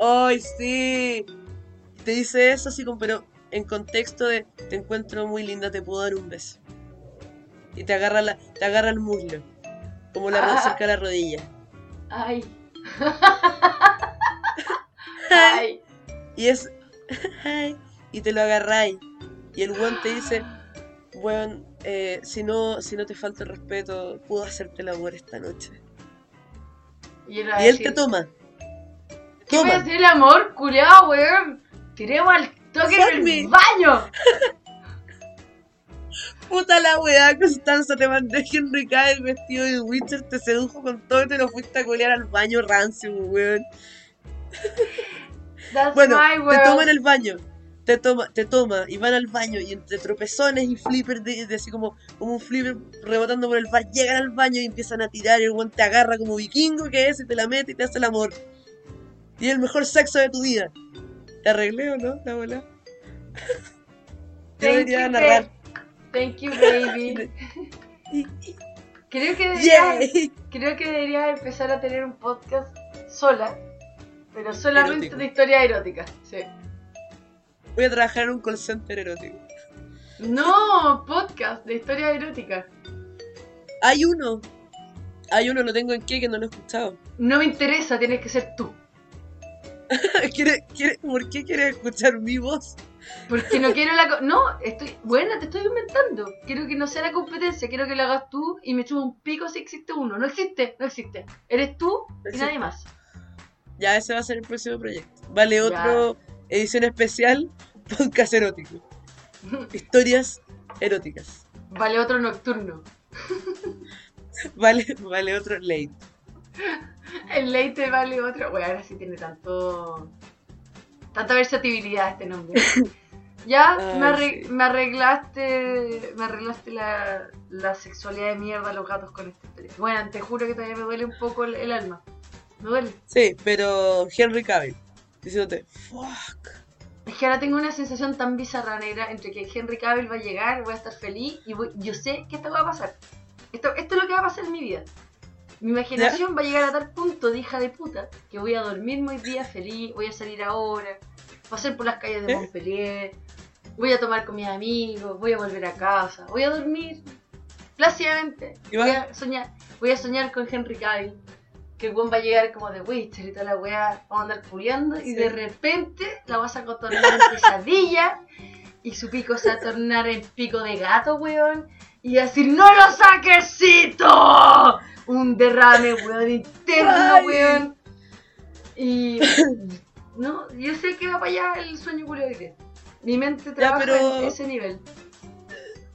Ay, sí. Te dice eso así como, pero en contexto de te encuentro muy linda, te puedo dar un beso. Y te agarra la, te agarra el muslo. Como la
Ah.
cerca de la rodilla.
Ay.
Y es. Y te lo agarráis. Y el weón te dice, weón, eh, si no, si no te falta el respeto, puedo hacerte el amor esta noche.
Y, él, a
Y te toma.
¿Qué
Toma.
hace el amor, culiao, weón? Tiremos al toque
Fuck
en el
me.
baño.
Puta la weá, Constanza, te mandé Henry Cavill vestido de Witcher, te sedujo con todo y te lo fuiste a colear al baño rancio, weón.
That's
Bueno, te toma en el baño. Te toma, te toma y van al baño y entre tropezones y flippers de, de así como, como un flipper rebotando por el bar, llegan al baño y empiezan a tirar y el weón te agarra como vikingo que es y te la mete y te hace el amor. Y el mejor sexo de tu vida. ¿Te arreglé o no, la bola? Yo debería
you,
narrar.
Thank you, baby. Creo que debería,
¡Yay!
creo que debería empezar a tener un podcast sola, pero solamente
Erótico.
de historia erótica. Sí.
Voy a trabajar en un call center erótico.
No, podcast de historia erótica.
Hay uno. Hay uno, lo tengo en qué, que no lo he escuchado.
No me interesa, tienes que ser tú.
¿Quiere, quiere, ¿Por qué quieres escuchar mi voz?
Porque no quiero la... No, estoy... Buena, te estoy inventando. Quiero que no sea la competencia, quiero que lo hagas tú y me chupo un pico si existe uno. No existe, no existe. Eres tú y
Existe.
nadie más.
Ya, ese va a ser el próximo proyecto. Vale otro edición especial, podcast erótico. Historias eróticas.
Vale otro nocturno.
Vale, vale otro late.
El leite vale otro. Bueno, ahora sí tiene tanto. tanta versatilidad este nombre. Ya
Ay,
me, arreg-
sí.
me arreglaste. Me arreglaste la, la sexualidad de mierda de los gatos con historia. Bueno, te juro que todavía me duele un poco el, el alma. Me duele.
Sí, pero Henry Cavill. Diciéndote, fuck.
Es que ahora tengo una sensación tan bizarra negra entre que Henry Cavill va a llegar, voy a estar feliz y voy- yo sé que esto va a pasar. Esto, esto es lo que va a pasar en mi vida. Mi imaginación va a llegar a tal punto de hija de puta que voy a dormir muy día feliz, voy a salir ahora, pasar por las calles de
¿Eh?
Montpellier, voy a tomar con mis amigos, voy a volver a casa, voy a dormir plácidamente.
¿Y vas-
Voy a soñar, voy a soñar con Henry Cavill. Que el weón va a llegar como de Witcher y toda la weá, vamos a andar culiando y
Sí.
de repente la vas a tornar en pesadilla y su pico se va a tornar en pico de gato, weón. Y decir, ¡No lo saques, Cito! Un derrame, weón, interno,
Ay.
weón. Y. No, yo sé que va para allá el sueño que. Mi mente trabaja
pero-
en ese nivel.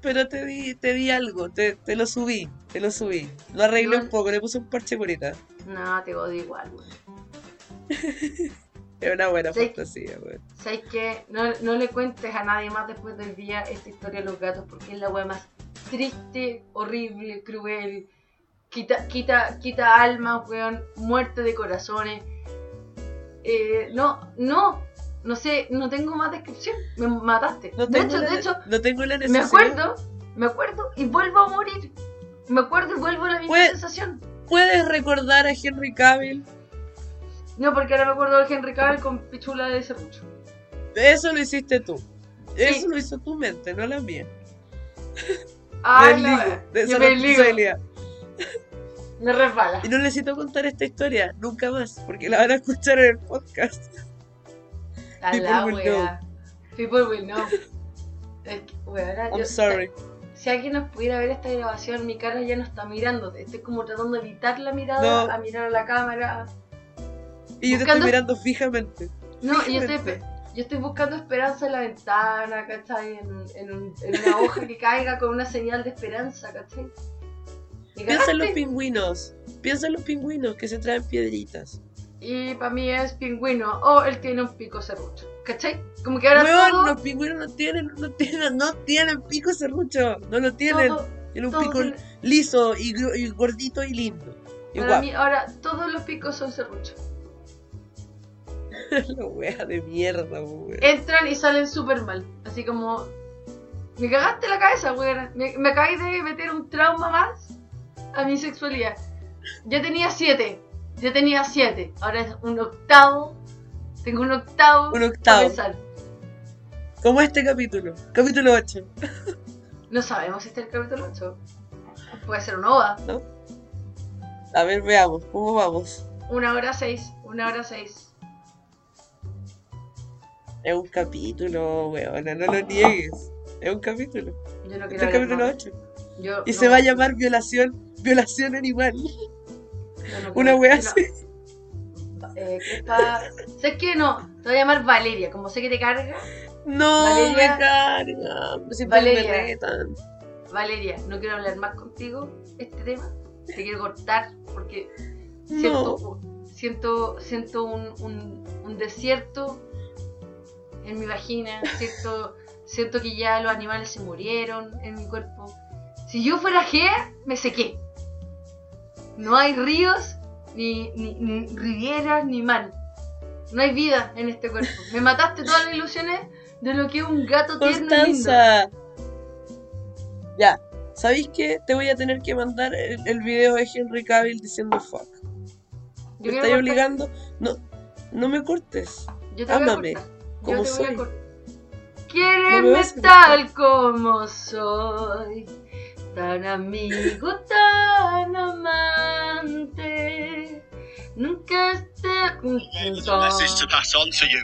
Pero te di, te di algo, te, te lo subí, te lo subí. Lo arreglé
No.
un poco, le puse un parche curita.
No, te odio igual, weón.
Es una buena
Sí.
fantasía, weón.
¿Sabes qué? No, no le cuentes a nadie más después del día esta historia de los gatos porque es la weá más triste, horrible, cruel. Quita, quita, quita almas, weón. Muerte de corazones. Eh, no, no. No sé, no tengo más descripción. Me mataste.
No
de hecho,
la,
de hecho,
no tengo la
me
necesidad.
acuerdo, me acuerdo y vuelvo a morir. Me acuerdo y vuelvo a la misma sensación.
¿Puedes recordar a Henry Cavill?
No, porque ahora me acuerdo del Henry Cavill con pichula de serrucho.
Eso lo hiciste tú.
Sí.
Eso lo hizo tu mente, no la mía.
Ay,
Desligo
la-
de
yo me
responsabilidad.
Me resbala.
Y no necesito contar esta historia nunca más, porque la van a escuchar en el podcast.
A
People
la
will
wea. People will know. Es que, weona,
I'm
yo-
sorry.
Si alguien nos pudiera ver esta grabación, mi cara ya no está mirando. Estoy como tratando de evitar la mirada,
No.
a mirar a la cámara.
Y yo te estoy mirando fijamente.
No, yo estoy, yo estoy buscando esperanza en la ventana, ¿cachai? En, en, un- en una hoja que caiga con una señal de esperanza, ¿cachai?
Piensa en los pingüinos. Piensa en los pingüinos que se traen piedritas.
Y para mí es pingüino. O él tiene un pico serrucho. ¿Cachai? Como que ahora
Weón,
todo,
los pingüinos no tienen, no tienen, no tienen pico serrucho. No lo tienen.
todo,
Tienen un pico liso y, gordito y lindo.
para mí ahora todos los picos son serruchos.
La wea de mierda, weón.
Entran y salen súper mal. Así como... Me cagaste la cabeza, weón. Me, me acabáis de meter un trauma más a mi sexualidad. Yo tenía siete. Yo tenía siete. Ahora es un octavo. Tengo un octavo.
Un octavo. Como este capítulo. Capítulo 8.
No sabemos si este es el capítulo 8. Puede ser una OVA.
A ver, veamos. ¿Cómo vamos?
Una hora seis. Una hora seis.
Es un capítulo, weona. No lo niegues. Es un capítulo.
Yo no
Este
quiero
es el capítulo
más.
8.
Yo
Y
no-
se va a llamar violación. Violación animal.
No
Una wea
yo no-
así.
Eh, ¿qué ¿Sabes? No, te voy a llamar Valeria. Como sé que te carga,
No,
Valeria.
me carga. Siempre
Valeria.
me retan.
Valeria, no quiero hablar más contigo este tema. Te quiero cortar porque
No.
siento, siento, siento un, un- un desierto en mi vagina. Siento, siento que ya los animales se murieron en mi cuerpo. Si yo fuera Gea, me sequé. No hay ríos, ni, ni, ni rivieras, ni mar. No hay vida en este cuerpo. Me mataste todas las ilusiones de lo que es un gato tierno y lindo.
Ya. ¿Sabéis qué? Te voy a tener que mandar el, el video de Henry Cavill diciendo fuck.
Yo
Me estáis obligando. No, no me cortes.
Yo te voy a
Ámame.
Yo
como
te voy a
soy. No me
tal como soy, tan amigo, tan amante. Nunca esté
There's a message to pass on to you.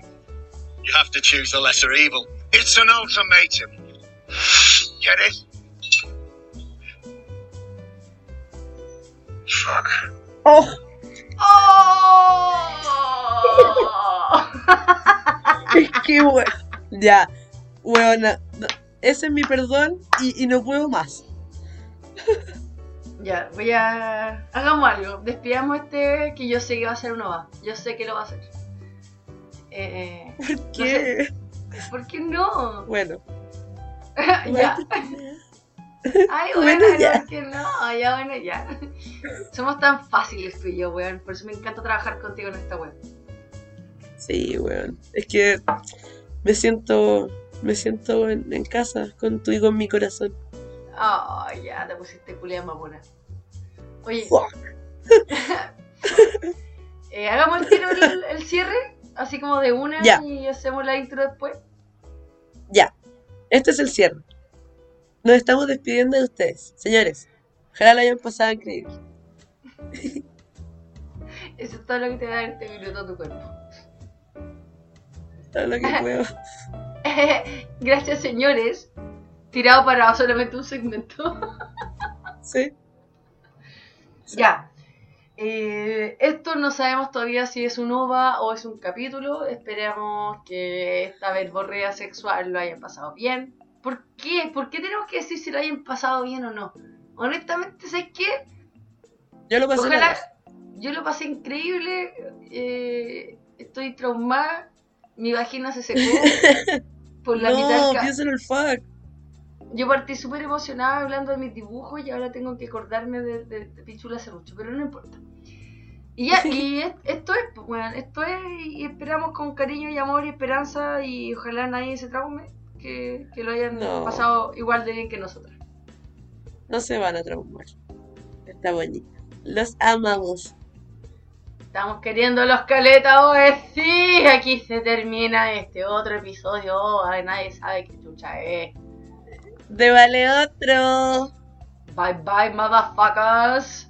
You have to choose the lesser evil. It's an ultimatum. Get it? Fuck.
¡Oh!
¡Oh!
Es que we- Ya. Weona. no, Ese es mi perdón y, y no puedo más.
ya, voy a. Hagamos algo. Despidamos este que yo sé que va a ser uno va. Yo sé que lo va a hacer. Eh,
¿Por qué?
¿Por qué no?
Bueno.
ya. Ay,
Bueno,
bueno,
ya.
no, que no, ya, bueno, ya. Somos tan fáciles tú y yo, weón. Por eso me encanta trabajar contigo en esta web.
Sí, weón. Es que me siento. Me siento en, en casa contigo en mi corazón.
Oh, ya, te pusiste culia mamona. Oye, eh, hagamos el tiro el, el cierre, así como de una
Ya.
y hacemos la intro después.
Ya. Este es el cierre. Nos estamos despidiendo de ustedes. Señores, ojalá la hayan pasado increíble.
Eso es todo lo que te va a dar este minuto a tu cuerpo.
Todo lo que puedo.
Gracias, señores. Tirado para solamente un segmento.
Sí.
Ya. Eh, esto no sabemos todavía si es un OVA o es un capítulo. Esperamos que esta verborrea sexual lo hayan pasado bien. ¿Por qué? ¿Por qué tenemos que decir si lo hayan pasado bien o no? Honestamente, ¿sabes qué?
Yo lo pasé
Ojalá. Yo lo pasé increíble. eh, estoy traumada. Mi vagina se secó por la mitad
No,
del
piensa en el fuck.
Yo partí súper emocionada hablando de mis dibujos y ahora tengo que acordarme de, de, de Pichula Serrucho, pero no importa. Y ya, y es- esto es, pues, weón, esto es, y esperamos con cariño y amor y esperanza y ojalá nadie se traume, que, que lo hayan
No.
pasado igual de bien que nosotras.
No se van a traumar. Está bonito. Los amamos.
Estamos queriendo los caletas, oe, sí, aquí se termina este otro episodio, oe, nadie sabe qué chucha es.
De vale otro.
Bye bye, motherfuckers.